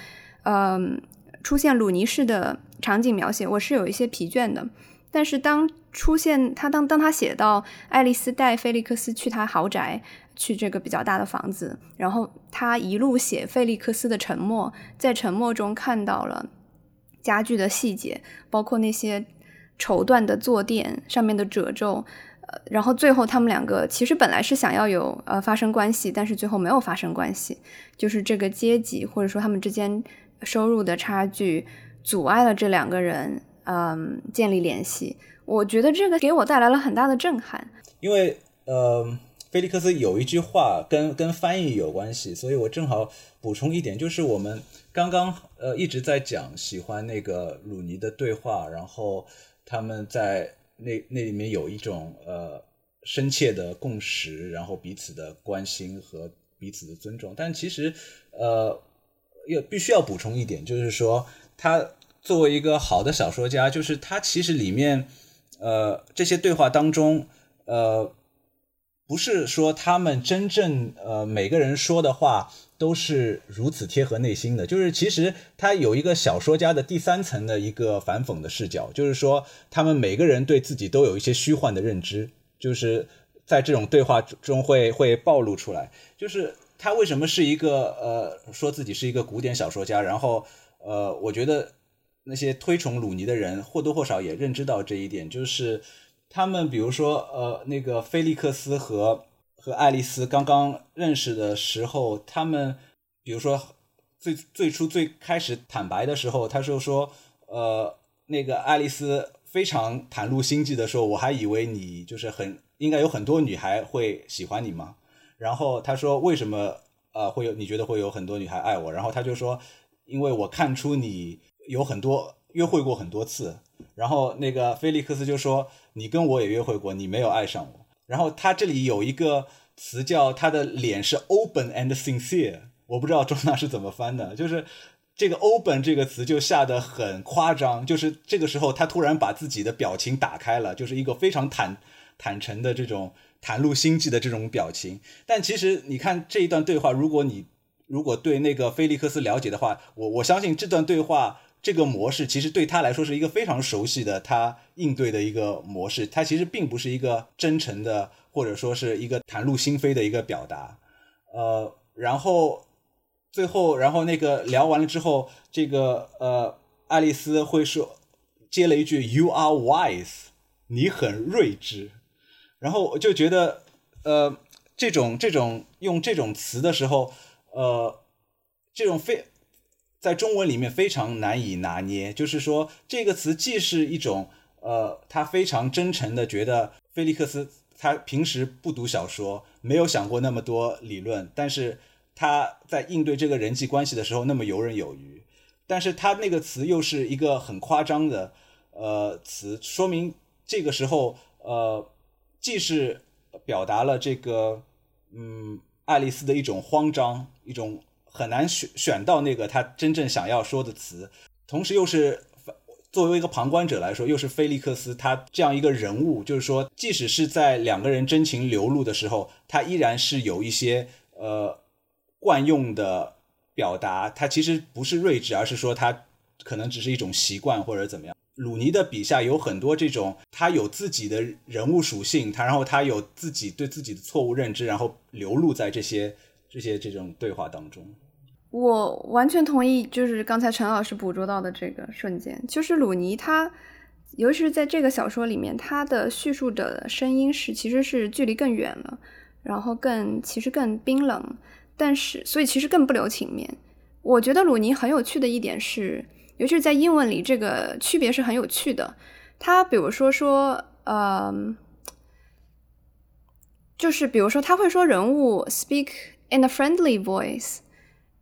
嗯。出现鲁尼式的场景描写，我是有一些疲倦的。但是当出现他当当他写到爱丽丝带菲利克斯去他豪宅，去这个比较大的房子，然后他一路写菲利克斯的沉默，在沉默中看到了家具的细节，包括那些绸缎的坐垫上面的褶皱，呃，然后最后他们两个其实本来是想要有呃发生关系，但是最后没有发生关系，就是这个阶级或者说他们之间。收入的差距阻碍了这两个人，嗯，建立联系。我觉得这个给我带来了很大的震撼。因为，呃，菲利克斯有一句话跟跟翻译有关系，所以我正好补充一点，就是我们刚刚呃一直在讲喜欢那个鲁尼的对话，然后他们在那那里面有一种呃深切的共识，然后彼此的关心和彼此的尊重，但其实呃。要必须要补充一点，就是说，他作为一个好的小说家，就是他其实里面，呃，这些对话当中，呃，不是说他们真正呃每个人说的话都是如此贴合内心的。就是其实他有一个小说家的第三层的一个反讽的视角，就是说他们每个人对自己都有一些虚幻的认知，就是在这种对话中会会暴露出来。就是他为什么是一个呃说自己是一个古典小说家，然后呃，我觉得那些推崇鲁尼的人或多或少也认知到这一点，就是他们比如说呃那个菲利克斯和。和爱丽丝刚刚认识的时候，他们比如说最最初最开始坦白的时候，他就说，呃，那个爱丽丝非常袒露心迹的说，我还以为你就是很应该有很多女孩会喜欢你吗？然后他说为什么呃会有你觉得会有很多女孩爱我？然后他就说，因为我看出你有很多约会过很多次。然后那个菲利克斯就说，你跟我也约会过，你没有爱上我。然后他这里有一个词叫他的脸是 open and sincere，我不知道中纳是怎么翻的，就是这个 open 这个词就下得很夸张，就是这个时候他突然把自己的表情打开了，就是一个非常坦坦诚的这种袒露心迹的这种表情。但其实你看这一段对话，如果你如果对那个菲利克斯了解的话，我我相信这段对话。这个模式其实对他来说是一个非常熟悉的，他应对的一个模式。他其实并不是一个真诚的，或者说是一个袒露心扉的一个表达。呃，然后最后，然后那个聊完了之后，这个呃，爱丽丝会说接了一句 “You are wise”，你很睿智。然后我就觉得，呃，这种这种用这种词的时候，呃，这种非。在中文里面非常难以拿捏，就是说这个词既是一种，呃，他非常真诚的觉得菲利克斯他平时不读小说，没有想过那么多理论，但是他在应对这个人际关系的时候那么游刃有余，但是他那个词又是一个很夸张的，呃，词，说明这个时候，呃，既是表达了这个，嗯，爱丽丝的一种慌张，一种。很难选选到那个她真正想要说的词，同时又是作为一个旁观者来说，又是菲利克斯他这样一个人物，就是说，即使是在两个人真情流露的时候，他依然是有一些呃惯用的表达，他其实不是睿智，而是说他可能只是一种习惯或者怎么样。鲁尼的笔下有很多这种，他有自己的人物属性，他然后他有自己对自己的错误认知，然后流露在这些这些这种对话当中。我完全同意，就是刚才陈老师捕捉到的这个瞬间，就是鲁尼他，尤其是在这个小说里面，他的叙述者的声音是其实是距离更远了，然后更其实更冰冷，但是所以其实更不留情面。我觉得鲁尼很有趣的一点是，尤其是在英文里，这个区别是很有趣的。他比如说说，呃，就是比如说他会说人物 speak in a friendly voice。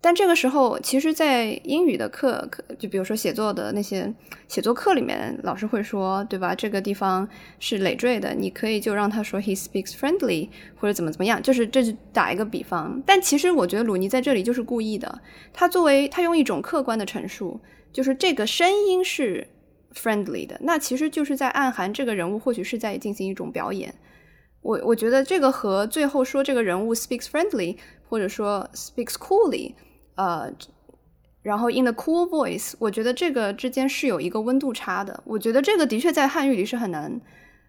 但这个时候，其实，在英语的课，就比如说写作的那些写作课里面，老师会说，对吧？这个地方是累赘的，你可以就让他说 he speaks friendly，或者怎么怎么样，就是这是打一个比方。但其实我觉得鲁尼在这里就是故意的，他作为他用一种客观的陈述，就是这个声音是 friendly 的，那其实就是在暗含这个人物或许是在进行一种表演。我我觉得这个和最后说这个人物 speaks friendly，或者说 speaks coolly。呃，然后 in the cool voice，我觉得这个之间是有一个温度差的。我觉得这个的确在汉语里是很难，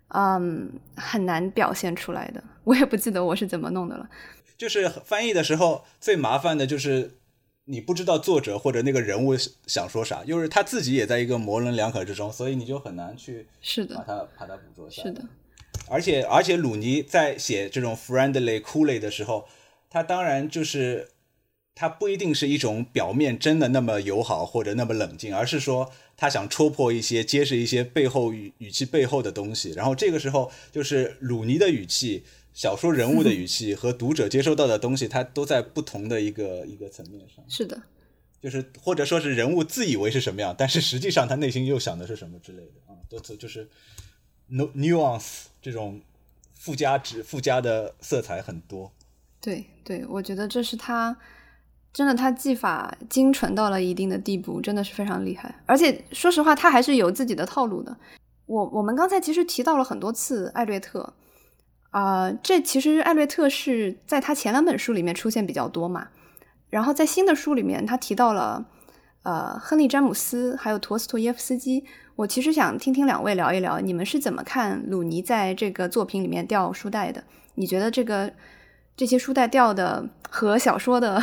嗯，很难表现出来的。我也不记得我是怎么弄的了。就是翻译的时候最麻烦的就是你不知道作者或者那个人物想说啥，就是他自己也在一个模棱两可之中，所以你就很难去是的把它把它捕捉下来。是的，而且而且鲁尼在写这种 friendly coolly 的时候，他当然就是。他不一定是一种表面真的那么友好或者那么冷静，而是说他想戳破一些、揭示一些背后语语气背后的东西。然后这个时候，就是鲁尼的语气、小说人物的语气和读者接收到的东西，它都在不同的一个 一个层面上。是的，就是或者说是人物自以为是什么样，但是实际上他内心又想的是什么之类的啊，都就是 nuance 这种附加值、附加的色彩很多。对对，我觉得这是他。真的，他技法精纯到了一定的地步，真的是非常厉害。而且说实话，他还是有自己的套路的。我我们刚才其实提到了很多次艾略特，啊，这其实艾略特是在他前两本书里面出现比较多嘛。然后在新的书里面，他提到了呃亨利·詹姆斯还有陀思妥耶夫斯基。我其实想听听两位聊一聊，你们是怎么看鲁尼在这个作品里面掉书袋的？你觉得这个这些书袋掉的和小说的，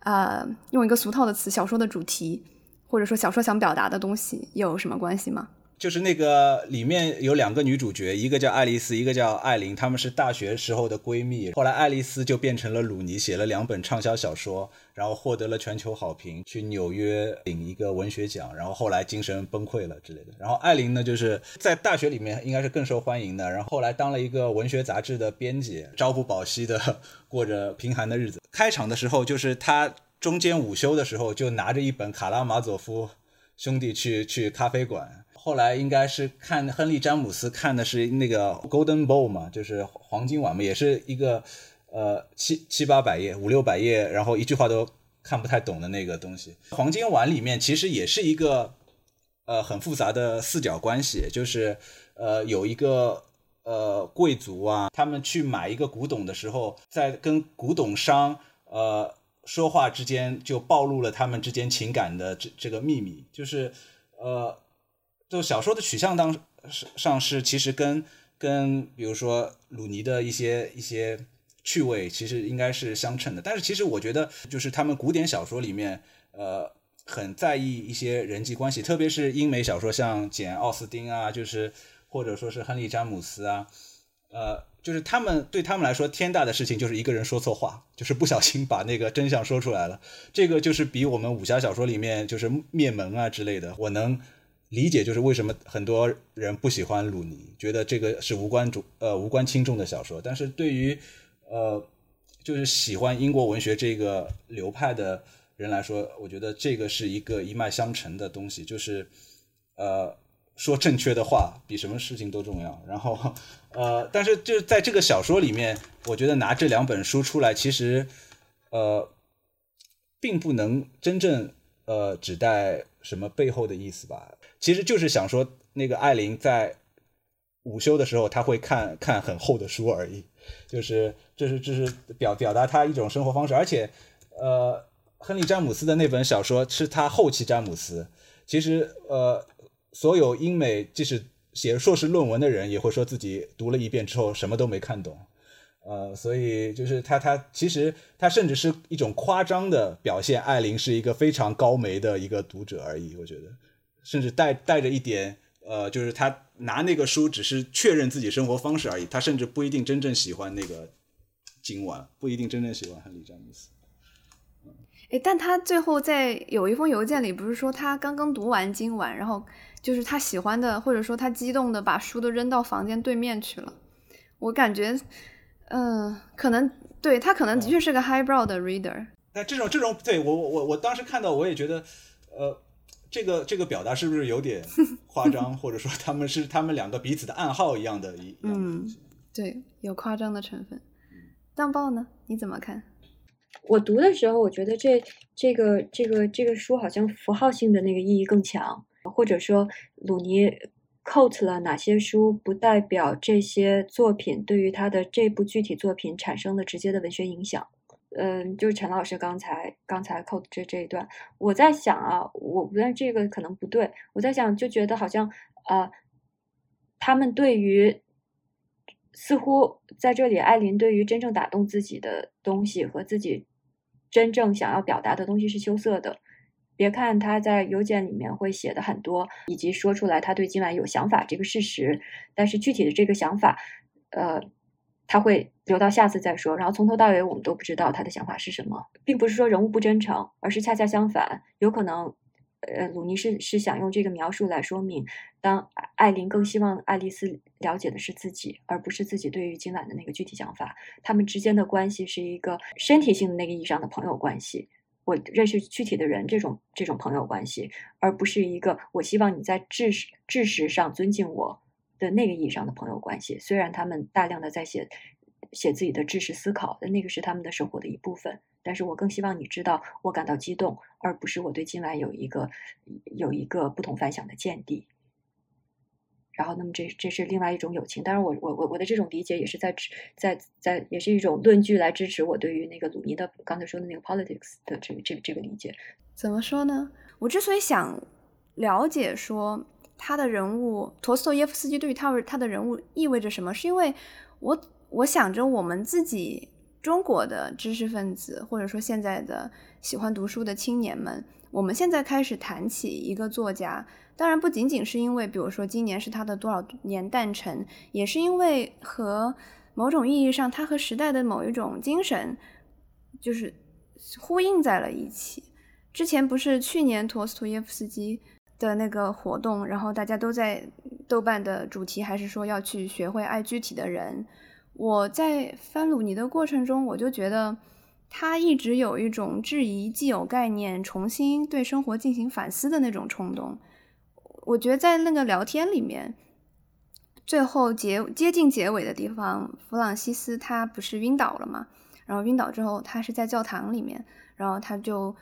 呃，用一个俗套的词，小说的主题或者说小说想表达的东西有什么关系吗？就是那个里面有两个女主角，一个叫爱丽丝，一个叫艾琳，她们是大学时候的闺蜜。后来爱丽丝就变成了鲁尼，写了两本畅销小说，然后获得了全球好评，去纽约领一个文学奖，然后后来精神崩溃了之类的。然后艾琳呢，就是在大学里面应该是更受欢迎的，然后后来当了一个文学杂志的编辑，朝不保夕的 过着贫寒的日子。开场的时候就是她中间午休的时候就拿着一本卡拉马佐夫兄弟去去咖啡馆。后来应该是看亨利·詹姆斯看的是那个《Golden Bowl》嘛，就是黄金碗嘛，也是一个呃七七八百页、五六百页，然后一句话都看不太懂的那个东西。黄金碗里面其实也是一个呃很复杂的四角关系，就是呃有一个呃贵族啊，他们去买一个古董的时候，在跟古董商呃说话之间就暴露了他们之间情感的这这个秘密，就是呃。就小说的取向当上是其实跟跟比如说鲁尼的一些一些趣味其实应该是相称的，但是其实我觉得就是他们古典小说里面呃很在意一些人际关系，特别是英美小说像简奥斯汀啊，就是或者说是亨利詹姆斯啊，呃就是他们对他们来说天大的事情就是一个人说错话，就是不小心把那个真相说出来了，这个就是比我们武侠小说里面就是灭门啊之类的，我能。理解就是为什么很多人不喜欢鲁尼，觉得这个是无关主呃无关轻重的小说。但是对于呃就是喜欢英国文学这个流派的人来说，我觉得这个是一个一脉相承的东西，就是呃说正确的话比什么事情都重要。然后呃，但是就在这个小说里面，我觉得拿这两本书出来，其实呃并不能真正呃指代什么背后的意思吧。其实就是想说，那个艾琳在午休的时候，他会看看很厚的书而已。就是这是这是表表达他一种生活方式。而且，呃，亨利詹姆斯的那本小说是他后期詹姆斯。其实，呃，所有英美即使写硕士论文的人，也会说自己读了一遍之后什么都没看懂。呃，所以就是他他其实他甚至是一种夸张的表现，艾琳是一个非常高眉的一个读者而已。我觉得。甚至带带着一点，呃，就是他拿那个书只是确认自己生活方式而已，他甚至不一定真正喜欢那个今晚，不一定真正喜欢亨利詹姆斯。哎，但他最后在有一封邮件里，不是说他刚刚读完今晚，然后就是他喜欢的，或者说他激动的把书都扔到房间对面去了。我感觉，嗯，可能对他可能的确是个 highbrow 的 reader。那这种这种，对我我我我当时看到我也觉得，呃。这个这个表达是不是有点 夸张，或者说他们是他们两个彼此的暗号一样的？一嗯，对，有夸张的成分。当报呢？你怎么看？我读的时候，我觉得这这个这个这个书好像符号性的那个意义更强，或者说鲁尼 quote 了哪些书，不代表这些作品对于他的这部具体作品产生了直接的文学影响。嗯，就是陈老师刚才刚才扣这这一段，我在想啊，我不但这个可能不对，我在想就觉得好像呃，他们对于似乎在这里，艾琳对于真正打动自己的东西和自己真正想要表达的东西是羞涩的。别看他在邮件里面会写的很多，以及说出来他对今晚有想法这个事实，但是具体的这个想法，呃。他会留到下次再说，然后从头到尾我们都不知道他的想法是什么，并不是说人物不真诚，而是恰恰相反，有可能，呃，鲁尼是是想用这个描述来说明，当艾琳更希望爱丽丝了解的是自己，而不是自己对于今晚的那个具体想法，他们之间的关系是一个身体性的那个意义上的朋友关系，我认识具体的人这种这种朋友关系，而不是一个我希望你在知识知识上尊敬我。的那个意义上的朋友关系，虽然他们大量的在写写自己的知识思考，那个是他们的生活的一部分，但是我更希望你知道我感到激动，而不是我对今晚有一个有一个不同凡响的见地。然后那么这这是另外一种友情。当然我我我我的这种理解也是在在在也是一种论据来支持我对于那个鲁尼的刚才说的那个 politics 的这个这个这个理解。怎么说呢？我之所以想了解说他的人物陀思妥耶夫斯基对于他他的人物意味着什么，是因为我我想着我们自己中国的知识分子，或者说现在的喜欢读书的青年们，我们现在开始谈起一个作家，当然不仅仅是因为，比如说今年是他的多少年诞辰，也是因为和某种意义上他和时代的某一种精神就是呼应在了一起。之前不是去年陀思妥耶夫斯基的那个活动，然后大家都在豆瓣的主题还是说要去学会爱具体的人。我在翻鲁尼的过程中，我就觉得他一直有一种质疑既有概念、重新对生活进行反思的那种冲动。我觉得在那个聊天里面，最后结接近结尾的地方，弗朗西斯他不是晕倒了吗？然后晕倒之后，他是在教堂里面，然后他就。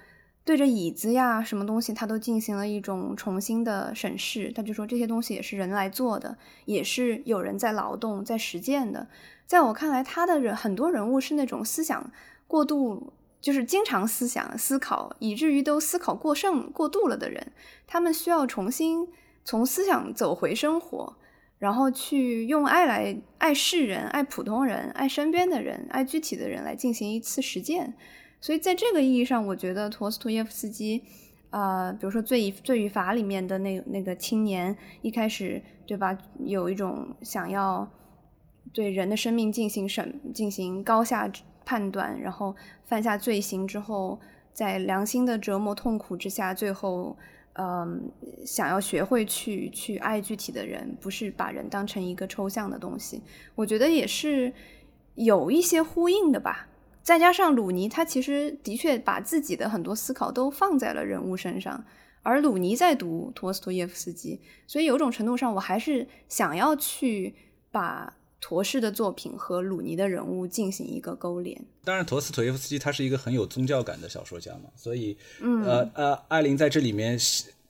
对着椅子呀，什么东西他都进行了一种重新的审视。他就说这些东西也是人来做的，也是有人在劳动、在实践的。在我看来，他的人很多人物是那种思想过度，就是经常思想思考，以至于都思考过剩、过度了的人。他们需要重新从思想走回生活，然后去用爱来爱世人、爱普通人、爱身边的人、爱具体的人来进行一次实践。所以，在这个意义上，我觉得陀思妥耶夫斯基，呃，比如说《罪罪与罚》里面的那那个青年，一开始对吧，有一种想要对人的生命进行审、进行高下判断，然后犯下罪行之后，在良心的折磨、痛苦之下，最后，嗯，想要学会去去爱具体的人，不是把人当成一个抽象的东西。我觉得也是有一些呼应的吧。再加上鲁尼，他其实的确把自己的很多思考都放在了人物身上，而鲁尼在读陀斯托耶夫斯基，所以有种程度上，我还是想要去把陀氏的作品和鲁尼的人物进行一个勾连。当然，陀思妥耶夫斯基他是一个很有宗教感的小说家嘛，所以，呃呃，艾琳在这里面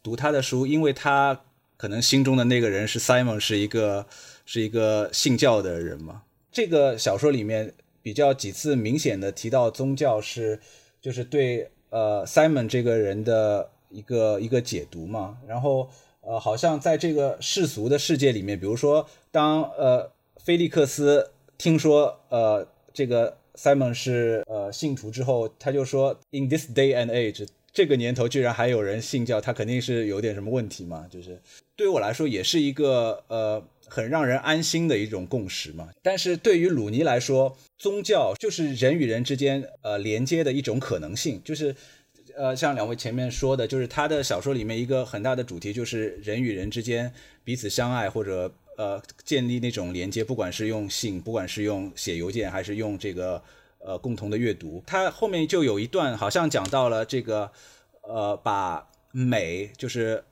读他的书，因为他可能心中的那个人是 Simon，是一个是一个信教的人嘛。这个小说里面。比较几次明显的提到宗教是，就是对呃 Simon 这个人的一个一个解读嘛，然后呃好像在这个世俗的世界里面，比如说当呃菲利克斯听说呃这个 Simon 是呃信徒之后，他就说 In this day and age，这个年头居然还有人信教，他肯定是有点什么问题嘛，就是对于我来说也是一个呃。很让人安心的一种共识嘛，但是对于鲁尼来说，宗教就是人与人之间呃连接的一种可能性，就是呃像两位前面说的，就是他的小说里面一个很大的主题就是人与人之间彼此相爱或者呃建立那种连接，不管是用信，不管是用写邮件，还是用这个呃共同的阅读，他后面就有一段好像讲到了这个呃把美就是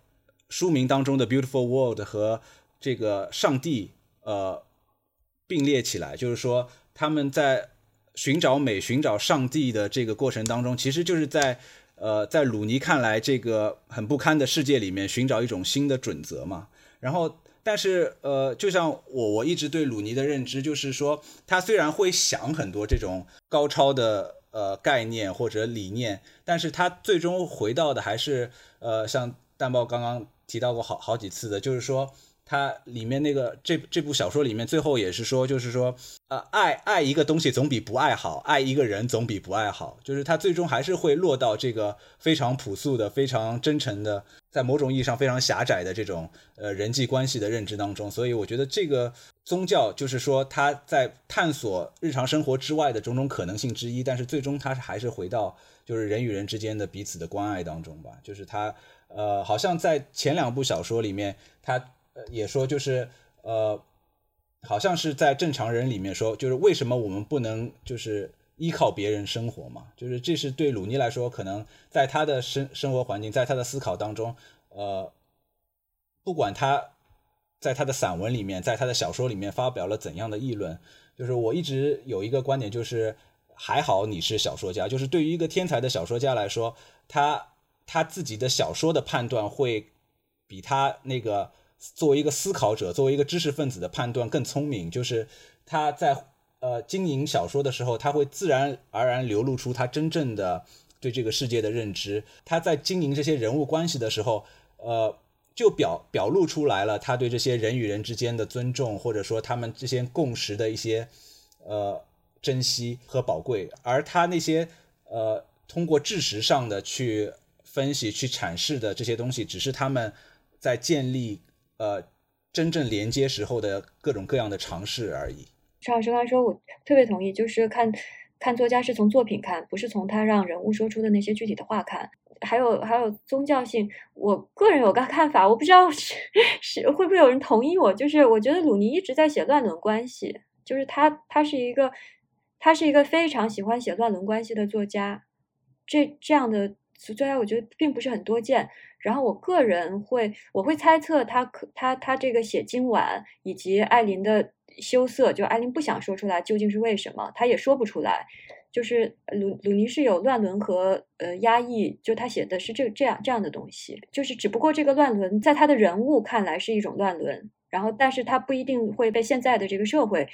书名当中的 beautiful world 和这个上帝，呃，并列起来，就是说他们在寻找美、寻找上帝的这个过程当中，其实就是在，呃，在鲁尼看来，这个很不堪的世界里面寻找一种新的准则嘛。然后，但是，呃，就像我我一直对鲁尼的认知，就是说，他虽然会想很多这种高超的呃概念或者理念，但是他最终回到的还是，呃，像蛋豹刚刚提到过好好几次的，就是说。它里面那个这这部小说里面最后也是说，就是说，呃，爱爱一个东西总比不爱好，爱一个人总比不爱好，就是它最终还是会落到这个非常朴素的、非常真诚的，在某种意义上非常狭窄的这种呃人际关系的认知当中。所以我觉得这个宗教就是说，它在探索日常生活之外的种种可能性之一，但是最终它还是回到就是人与人之间的彼此的关爱当中吧。就是它呃，好像在前两部小说里面，他也说就是，呃，好像是在正常人里面说，就是为什么我们不能就是依靠别人生活嘛？就是这是对鲁尼来说，可能在他的生生活环境，在他的思考当中，呃，不管他在他的散文里面，在他的小说里面发表了怎样的议论，就是我一直有一个观点，就是还好你是小说家，就是对于一个天才的小说家来说，他他自己的小说的判断会比他那个。作为一个思考者，作为一个知识分子的判断更聪明，就是他在呃经营小说的时候，他会自然而然流露出他真正的对这个世界的认知。他在经营这些人物关系的时候，呃，就表表露出来了他对这些人与人之间的尊重，或者说他们之间共识的一些呃珍惜和宝贵。而他那些呃通过知识上的去分析、去阐释的这些东西，只是他们在建立呃真正连接时候的各种各样的尝试而已。陈老师刚才说，我特别同意，就是看看作家是从作品看，不是从他让人物说出的那些具体的话看。还有还有宗教性，我个人有个看法，我不知道是是会不会有人同意我，就是我觉得鲁尼一直在写乱伦关系，就是他他是一个他是一个非常喜欢写乱伦关系的作家，这这样的作家我觉得并不是很多见。然后我个人会我会猜测他可他他这个写今晚以及艾琳的羞涩，就艾琳不想说出来究竟是为什么，他也说不出来。就是鲁鲁尼是有乱伦和呃压抑，就他写的是这这样这样的东西，就是只不过这个乱伦在他的人物看来是一种乱伦，然后但是他不一定会被现在的这个社会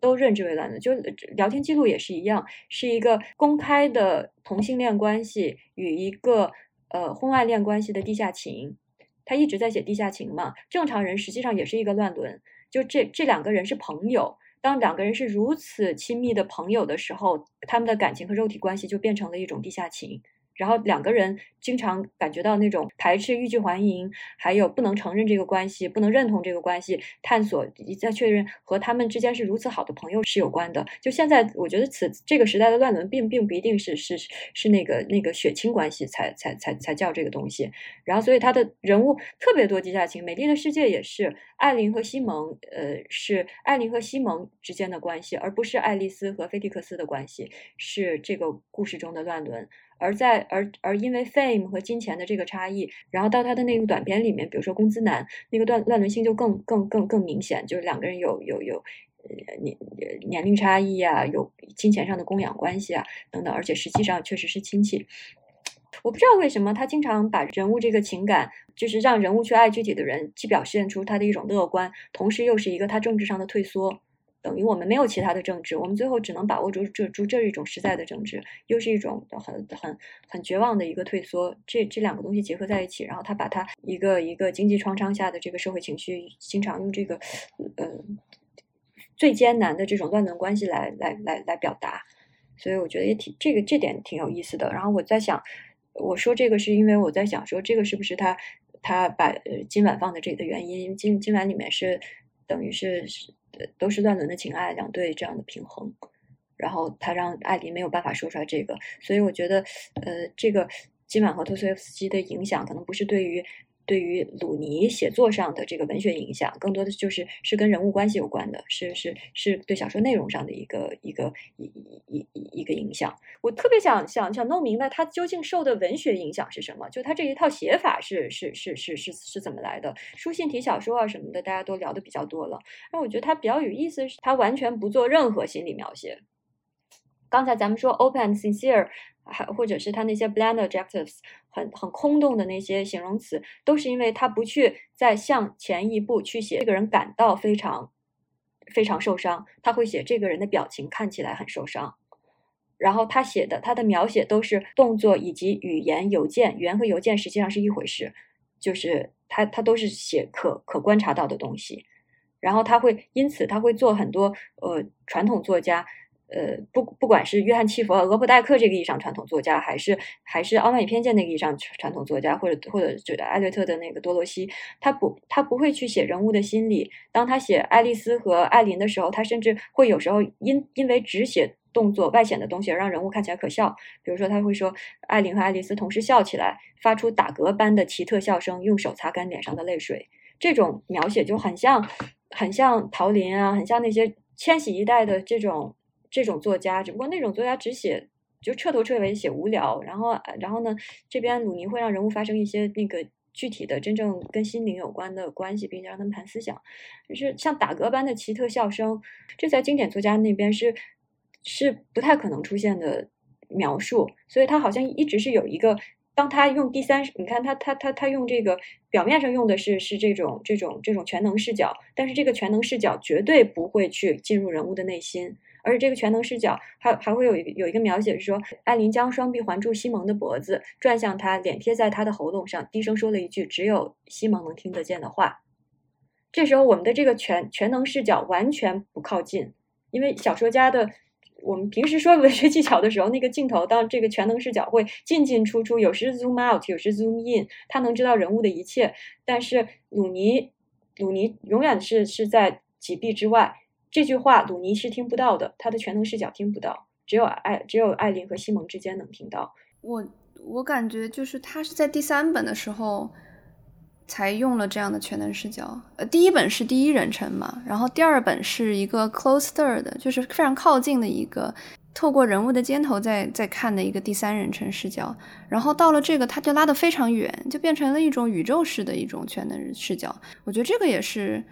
都认知为乱伦，就聊天记录也是一样，是一个公开的同性恋关系与一个呃婚外恋关系的地下情，他一直在写地下情嘛，正常人实际上也是一个乱伦，就这这两个人是朋友。当两个人是如此亲密的朋友的时候，他们的感情和肉体关系就变成了一种地下情。然后两个人经常感觉到那种排斥、欲拒还迎，还有不能承认这个关系、不能认同这个关系、探索再确认和他们之间是如此好的朋友是有关的。就现在，我觉得此这个时代的乱伦并并不一定是是是那个那个血亲关系才才才才叫这个东西。然后，所以他的人物特别多地下情，《美丽的世界》也是艾琳和西蒙，呃，是艾琳和西蒙之间的关系，而不是爱丽丝和菲迪克斯的关系，是这个故事中的乱伦。而在而而因为 fame 和金钱的这个差异，然后到他的那个短片里面，比如说工资男那个乱乱伦性就更更更更明显，就是两个人有有有年年龄差异啊，有金钱上的供养关系啊等等，而且实际上确实是亲戚。我不知道为什么他经常把人物这个情感，就是让人物去爱具体的人，既表现出他的一种乐观，同时又是一个他政治上的退缩。等于我们没有其他的政治，我们最后只能把握住这住这一种实在的政治，又是一种很很很绝望的一个退缩。这这两个东西结合在一起，然后他把他一个一个经济创伤下的这个社会情绪，经常用这个呃最艰难的这种乱伦关系来来来来表达。所以我觉得也挺这个这点挺有意思的。然后我在想，我说这个是因为我在想说这个是不是他他把今晚放在这里的原因？今今晚里面是等于是是。都是乱伦的情爱，两对这样的平衡，然后他让艾琳没有办法说出来这个，所以我觉得，呃，这个金晚和托斯耶夫斯基的影响，可能不是对于。对于鲁尼写作上的这个文学影响，更多的就是是跟人物关系有关的，是是是对小说内容上的一个一个一一一一个影响。我特别想想想弄明白他究竟受的文学影响是什么，就他这一套写法是是是是是是怎么来的？书信体小说啊什么的，大家都聊的比较多了。那我觉得他比较有意思，是他完全不做任何心理描写。刚才咱们说 open sincere。还或者是他那些 bland adjectives 很很空洞的那些形容词，都是因为他不去再向前一步去写这个人感到非常非常受伤，他会写这个人的表情看起来很受伤，然后他写的他的描写都是动作以及语言邮件，语言和邮件实际上是一回事，就是他他都是写可可观察到的东西，然后他会因此他会做很多呃传统作家。呃，不，不管是约翰·契佛、俄普代克这个意义上传统作家，还是还是《傲慢与偏见》那个意义上传统作家，或者或者就艾略特的那个多罗西，他不，他不会去写人物的心理。当他写爱丽丝和艾琳的时候，他甚至会有时候因因为只写动作外显的东西而让人物看起来可笑。比如说，他会说艾琳和爱丽丝同时笑起来，发出打嗝般的奇特笑声，用手擦干脸上的泪水。这种描写就很像，很像陶林啊，很像那些千禧一代的这种。这种作家，只不过那种作家只写就彻头彻尾写无聊，然后然后呢，这边鲁尼会让人物发生一些那个具体的、真正跟心灵有关的关系，并且让他们谈思想，就是像打嗝般的奇特笑声，这在经典作家那边是是不太可能出现的描述，所以他好像一直是有一个当他用第三，你看他他他他用这个表面上用的是是这种这种这种全能视角，但是这个全能视角绝对不会去进入人物的内心，而且这个全能视角还还会有一个有一个描写是说，艾琳将双臂环住西蒙的脖子，转向他，脸贴在他的喉咙上，低声说了一句只有西蒙能听得见的话。这时候我们的这个全全能视角完全不靠近，因为小说家的。我们平时说文学技巧的时候，那个镜头当这个全能视角会进进出出，有时 zoom out，有时 zoom in，他能知道人物的一切。但是鲁尼，鲁尼永远是是在几壁之外。这句话鲁尼是听不到的，他的全能视角听不到，只有艾只有艾琳和西蒙之间能听到。我我感觉就是他是在第三本的时候。才用了这样的全能视角。呃，第一本是第一人称嘛，然后第二本是一个 close third，就是非常靠近的一个，透过人物的肩头在在看的一个第三人称视角。然后到了这个，他就拉得非常远，就变成了一种宇宙式的一种全能视角。我觉得这个也是，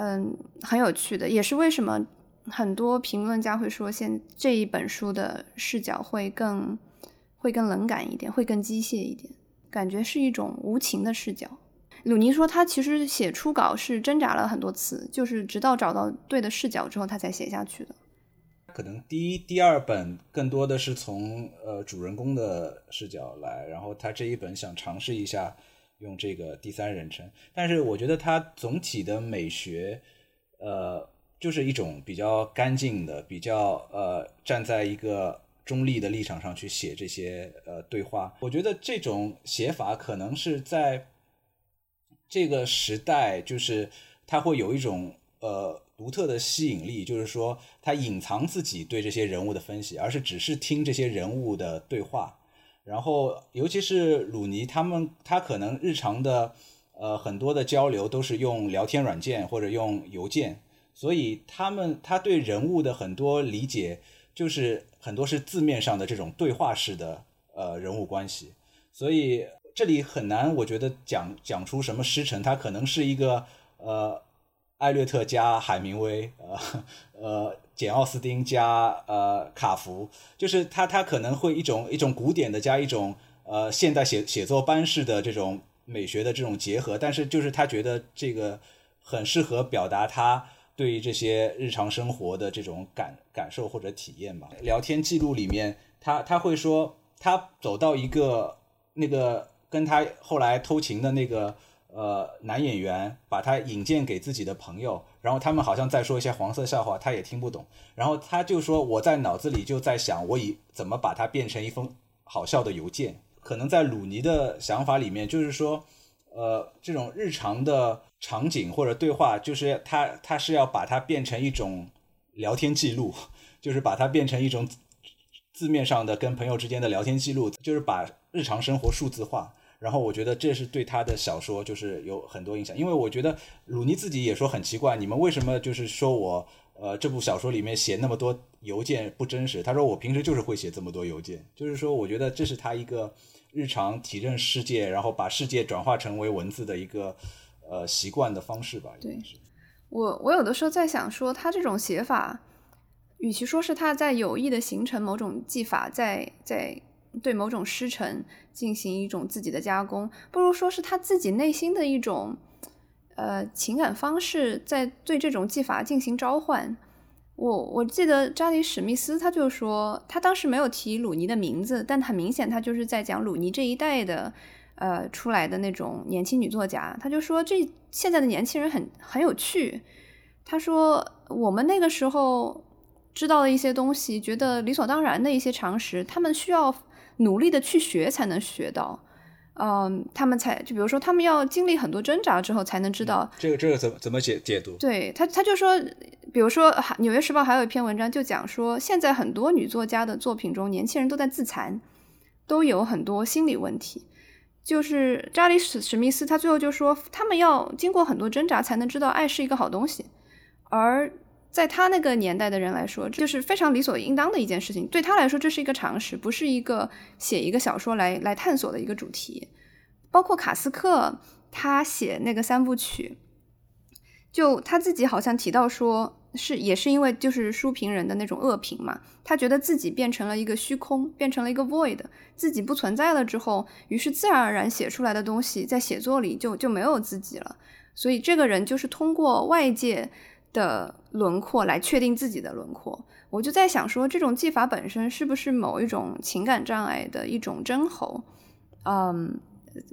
嗯，很有趣的，也是为什么很多评论家会说，现这一本书的视角会更会更冷感一点，会更机械一点，感觉是一种无情的视角。鲁尼说，他其实写初稿是挣扎了很多次，就是直到找到对的视角之后，他才写下去的。可能第一、第二本更多的是从呃主人公的视角来，然后他这一本想尝试一下用这个第三人称，但是我觉得他总体的美学，呃，就是一种比较干净的、比较呃站在一个中立的立场上去写这些呃对话。我觉得这种写法可能是在。这个时代就是它会有一种呃独特的吸引力，就是说它隐藏自己对这些人物的分析，而是只是听这些人物的对话。然后尤其是鲁尼他们，他可能日常的呃很多的交流都是用聊天软件或者用邮件，所以他们他对人物的很多理解就是很多是字面上的这种对话式的呃人物关系，所以。这里很难，我觉得讲讲出什么师承，他可能是一个呃艾略特加海明威，呃 呃简奥斯汀加呃卡福，就是他他可能会一种一种古典的加一种呃现代写写作班式的这种美学的这种结合，但是就是他觉得这个很适合表达他对于这些日常生活的这种感感受或者体验吧。聊天记录里面，他他会说他走到一个那个。跟他后来偷情的那个呃男演员，把他引荐给自己的朋友，然后他们好像在说一些黄色笑话，他也听不懂。然后他就说：“我在脑子里就在想，我以怎么把它变成一封好笑的邮件。”可能在鲁尼的想法里面，就是说，呃，这种日常的场景或者对话，就是他他是要把它变成一种聊天记录，就是把它变成一种字面上的跟朋友之间的聊天记录，就是把日常生活数字化。然后我觉得这是对他的小说就是有很多影响，因为我觉得鲁尼自己也说很奇怪，你们为什么就是说我呃这部小说里面写那么多邮件不真实？他说我平时就是会写这么多邮件，就是说我觉得这是他一个日常体认世界，然后把世界转化成为文字的一个呃习惯的方式吧。对，我我有的时候在想说，他这种写法，与其说是他在有意的形成某种技法，在在。对某种师承进行一种自己的加工，不如说是他自己内心的一种呃情感方式，在对这种技法进行召唤。我我记得扎里史密斯他就说，他当时没有提鲁尼的名字，但很明显他就是在讲鲁尼这一代的呃出来的那种年轻女作家。他就说这现在的年轻人很很有趣。他说我们那个时候知道的一些东西，觉得理所当然的一些常识，他们需要。努力的去学才能学到，嗯，他们才就比如说，他们要经历很多挣扎之后才能知道这个这个怎么怎么解解读？对他，他就说，比如说《纽约时报》还有一篇文章就讲说，现在很多女作家的作品中，年轻人都在自残，都有很多心理问题。就是查理史史密斯，他最后就说，他们要经过很多挣扎才能知道爱是一个好东西，而。在他那个年代的人来说，就是非常理所应当的一件事情。对他来说，这是一个常识，不是一个写一个小说来来探索的一个主题。包括卡斯克，他写那个三部曲，就他自己好像提到说，是也是因为就是书评人的那种恶评嘛，他觉得自己变成了一个虚空，变成了一个 void，自己不存在了之后，于是自然而然写出来的东西在写作里就就没有自己了。所以这个人就是通过外界的轮廓来确定自己的轮廓。我就在想说，这种技法本身是不是某一种情感障碍的一种征候？嗯。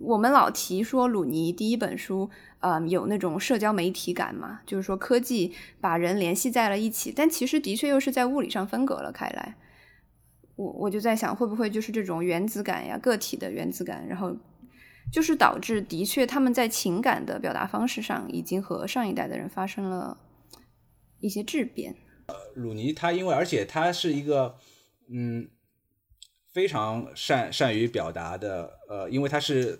我们老提说鲁尼第一本书，嗯，有那种社交媒体感嘛，就是说科技把人联系在了一起，但其实的确又是在物理上分隔了开来。我我就在想，会不会就是这种原子感呀，个体的原子感，然后就是导致的确他们在情感的表达方式上已经和上一代的人发生了一些质变。呃，鲁尼他因为而且他是一个，嗯。非常善善于表达的，呃，因为他是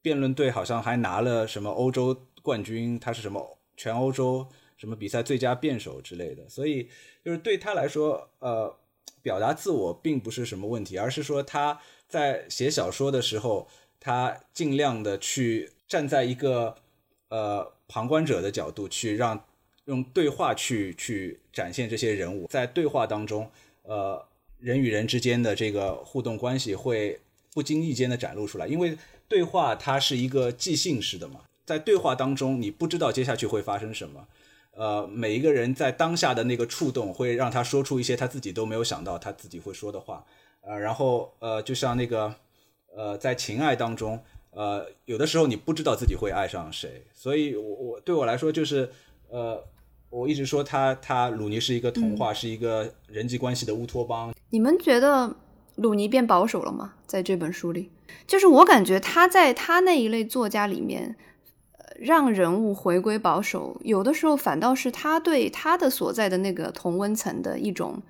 辩论队，好像还拿了什么欧洲冠军，他是什么全欧洲什么比赛最佳辩手之类的，所以就是对他来说，呃，表达自我并不是什么问题，而是说他在写小说的时候，他尽量的去站在一个呃旁观者的角度，去让用对话去去展现这些人物，在对话当中，呃。人与人之间的这个互动关系会不经意间的展露出来，因为对话它是一个即兴式的嘛，在对话当中你不知道接下去会发生什么，呃，每一个人在当下的那个触动会让他说出一些他自己都没有想到他自己会说的话，呃，然后呃，就像那个呃，在情爱当中，呃，有的时候你不知道自己会爱上谁，所以我我对我来说就是呃。我一直说他他鲁尼是一个童话，是一个人际关系的乌托邦。你们觉得鲁尼变保守了吗？在这本书里，就是我感觉他在他那一类作家里面，让人物回归保守，有的时候反倒是他对他的所在的那个同温层的一种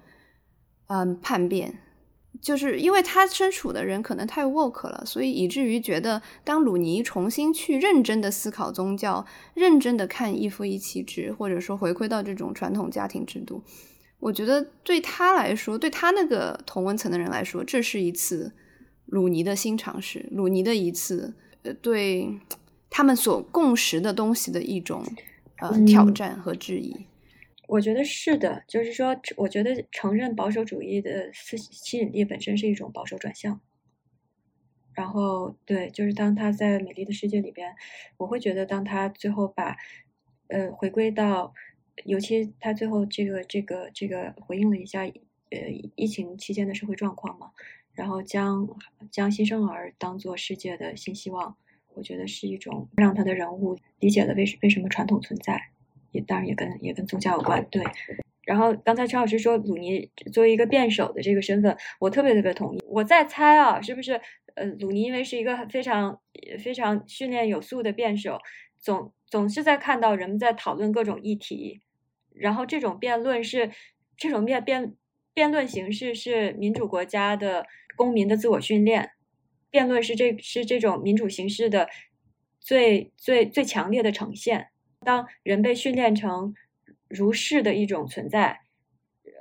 嗯叛变。就是因为他身处的人可能太 woke 了，所以以至于觉得，当鲁尼重新去认真的思考宗教，认真的看一夫一妻制，或者说回归到这种传统家庭制度，我觉得对他来说，对他那个同温层的人来说，这是一次鲁尼的新尝试，鲁尼的一次呃对他们所共识的东西的一种呃挑战和质疑。我觉得是的，就是说，我觉得承认保守主义的吸吸引力本身是一种保守转向。然后，对，就是当他在《美丽的世界》里边，我会觉得，当他最后把，呃，回归到，尤其他最后这个这个这个回应了一下，呃，疫情期间的社会状况嘛，然后将将新生儿当做世界的新希望，我觉得是一种让他的人物理解了为为什么传统存在。也当然也跟也跟宗教有关，对。然后刚才陈老师说鲁尼作为一个辩手的这个身份，我特别特别同意。我在猜啊，是不是呃鲁尼因为是一个非常非常训练有素的辩手，总总是在看到人们在讨论各种议题，然后这种辩论是这种辩辩辩论形式是民主国家的公民的自我训练，辩论是这是这种民主形式的最最最强烈的呈现。当人被训练成如是的一种存在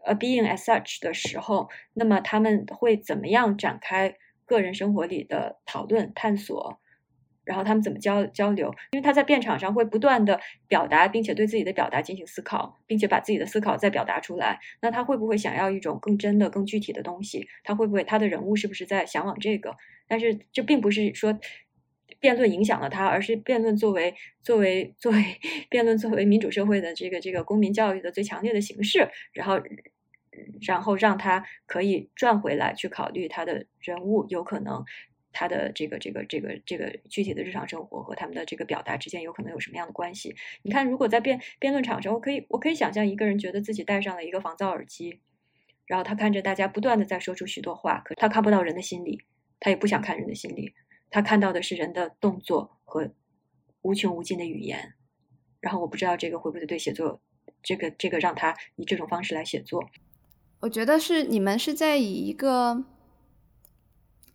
，a being as such 的时候，那么他们会怎么样展开个人生活里的讨论、探索？然后他们怎么交交流？因为他在辩场上会不断的表达，并且对自己的表达进行思考，并且把自己的思考再表达出来。那他会不会想要一种更真的、更具体的东西？他会不会他的人物是不是在向往这个？但是这并不是说。辩论影响了他，而是辩论作为作为作为辩论作为民主社会的这个这个公民教育的最强烈的形式，然后然后让他可以转回来去考虑他的人物有可能他的这个这个这个这个具体的日常生活和他们的这个表达之间有可能有什么样的关系？你看，如果在辩辩论场上，我可以我可以想象一个人觉得自己戴上了一个防噪耳机，然后他看着大家不断的在说出许多话，可他看不到人的心理，他也不想看人的心理。他看到的是人的动作和无穷无尽的语言，然后我不知道这个会不会对写作，这个这个让他以这种方式来写作。我觉得是你们是在以一个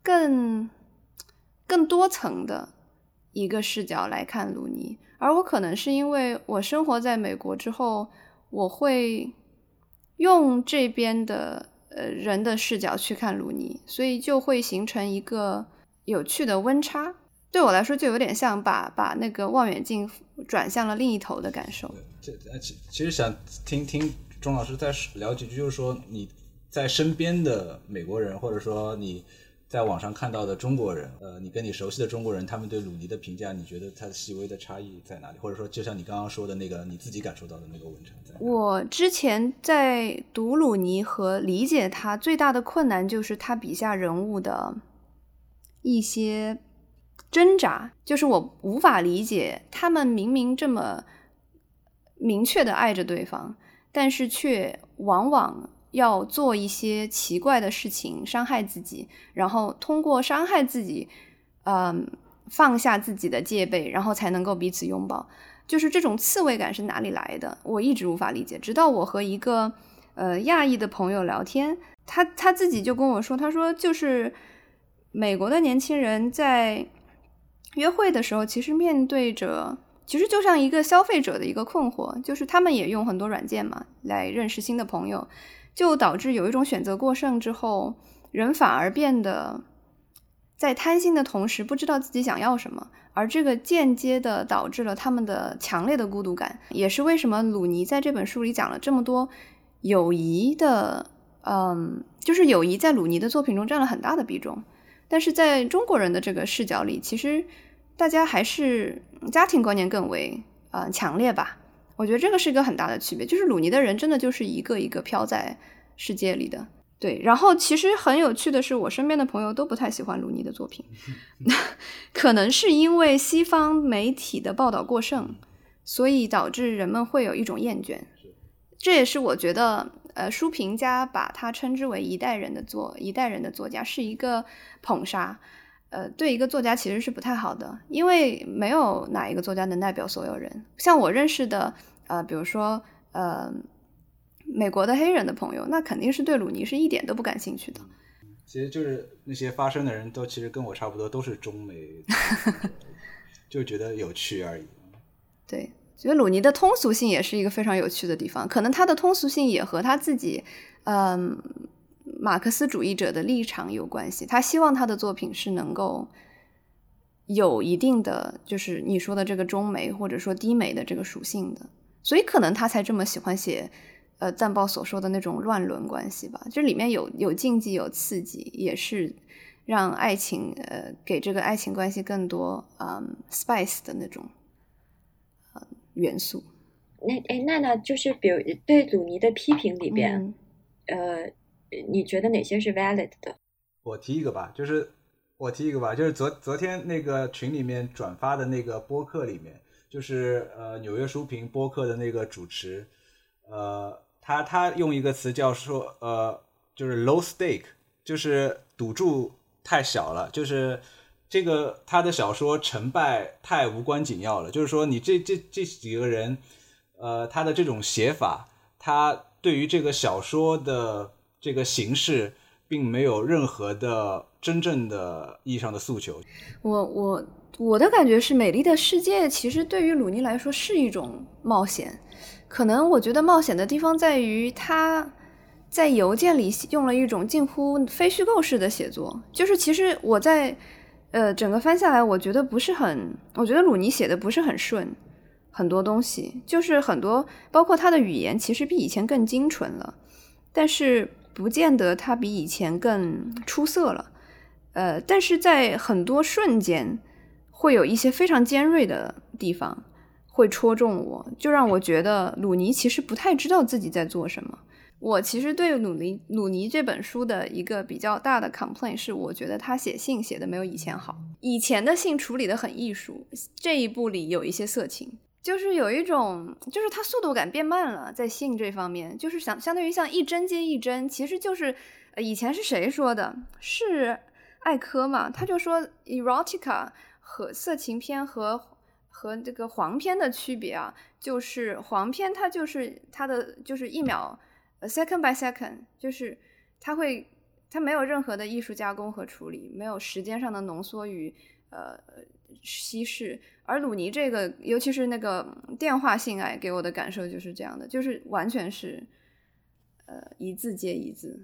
更更多层的一个视角来看鲁尼，而我可能是因为我生活在美国之后，我会用这边的呃人的视角去看鲁尼，所以就会形成一个。有趣的温差，对我来说，就有点像把把那个望远镜转向了另一头的感受。这呃，其其实想听听钟老师再聊几句，就是说你在身边的美国人，或者说你在网上看到的中国人，呃，你跟你熟悉的中国人，他们对鲁尼的评价，你觉得它细微的差异在哪里？或者说，就像你刚刚说的那个你自己感受到的那个文章在？我之前在读鲁尼和理解他最大的困难，就是他笔下人物的一些挣扎，就是我无法理解他们明明这么明确的爱着对方，但是却往往要做一些奇怪的事情，伤害自己，然后通过伤害自己，嗯，放下自己的戒备，然后才能够彼此拥抱。就是这种刺猬感是哪里来的？我一直无法理解。直到我和一个呃亚裔的朋友聊天，他他自己就跟我说，他说就是美国的年轻人在约会的时候，其实面对着，其实就像一个消费者的一个困惑，就是他们也用很多软件嘛来认识新的朋友，就导致有一种选择过剩之后，人反而变得在贪心的同时，不知道自己想要什么。而这个间接的导致了他们的强烈的孤独感，也是为什么鲁尼在这本书里讲了这么多友谊的，嗯，就是友谊在鲁尼的作品中占了很大的比重。但是在中国人的这个视角里，其实大家还是家庭观念更为呃强烈吧。我觉得这个是一个很大的区别，就是鲁尼的人真的就是一个一个飘在世界里的。对，然后其实很有趣的是，我身边的朋友都不太喜欢鲁尼的作品，可能是因为西方媒体的报道过剩，所以导致人们会有一种厌倦。这也是我觉得，呃，书评家把他称之为一代人的作一代人的作家是一个捧杀，呃，对一个作家其实是不太好的，因为没有哪一个作家能代表所有人。像我认识的，呃，比如说，呃。美国的黑人的朋友，那肯定是对鲁尼是一点都不感兴趣的。其实就是那些发声的人都其实跟我差不多，都是中美，就觉得有趣而已。对，觉得鲁尼的通俗性也是一个非常有趣的地方。可能他的通俗性也和他自己，嗯，马克思主义者的立场有关系。他希望他的作品是能够有一定的，就是你说的这个中美或者说低美的这个属性的，所以可能他才这么喜欢写。呃，赞报所说的那种乱伦关系吧，就里面有有禁忌，有刺激，也是让爱情呃给这个爱情关系更多嗯 spice 的那种元素。那哎，娜娜就是比如对鲁尼的批评里边，呃，你觉得哪些是 valid 的？我提一个吧，就是我提一个吧，就是昨昨天那个群里面转发的那个播客里面，就是呃纽约书评播客的那个主持，呃。他他用一个词叫说，呃，就是 low stake，就是赌注太小了，就是这个他的小说成败太无关紧要了。就是说，你这这这几个人，呃，他的这种写法，他对于这个小说的这个形式，并没有任何的真正的意义上的诉求。我我我的感觉是，《美丽的世界》其实对于鲁尼来说是一种冒险。可能我觉得冒险的地方在于他在邮件里用了一种近乎非虚构式的写作，就是其实我在呃整个翻下来，我觉得不是很，我觉得鲁尼写的不是很顺，很多东西就是很多，包括他的语言其实比以前更精纯了，但是不见得他比以前更出色了，呃，但是在很多瞬间会有一些非常尖锐的地方。会戳中我，就让我觉得鲁尼其实不太知道自己在做什么。我其实对鲁尼鲁尼这本书的一个比较大的 complaint 是，我觉得他写信写的没有以前好。以前的信处理的很艺术，这一部里有一些色情，就是有一种，就是他速度感变慢了，在信这方面，就是相相当于像一针接一针，其实就是呃以前是谁说的？是艾科嘛？他就说 erotica 和色情片和。和这个黄片的区别啊，就是黄片它就是它的就是一秒，second by second，就是它会它没有任何的艺术加工和处理，没有时间上的浓缩与呃稀释。而鲁尼这个，尤其是那个电话性爱，给我的感受就是这样的，就是完全是呃一字接一字，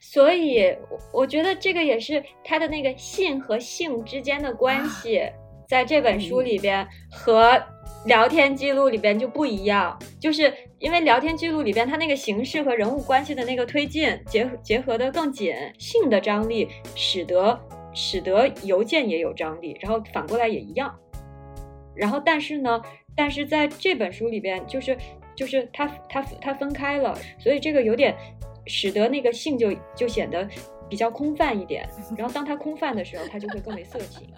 所以我觉得这个也是他的那个性和性之间的关系，在这本书里边和聊天记录里边就不一样，就是因为聊天记录里边它那个形式和人物关系的那个推进结结合的更紧，性的张力使得使得邮件也有张力，然后反过来也一样。然后但是呢，但是在这本书里边就是就是他他他分开了，所以这个有点。使得那个性就就显得比较空泛一点，然后当它空泛的时候，它就会更为色情。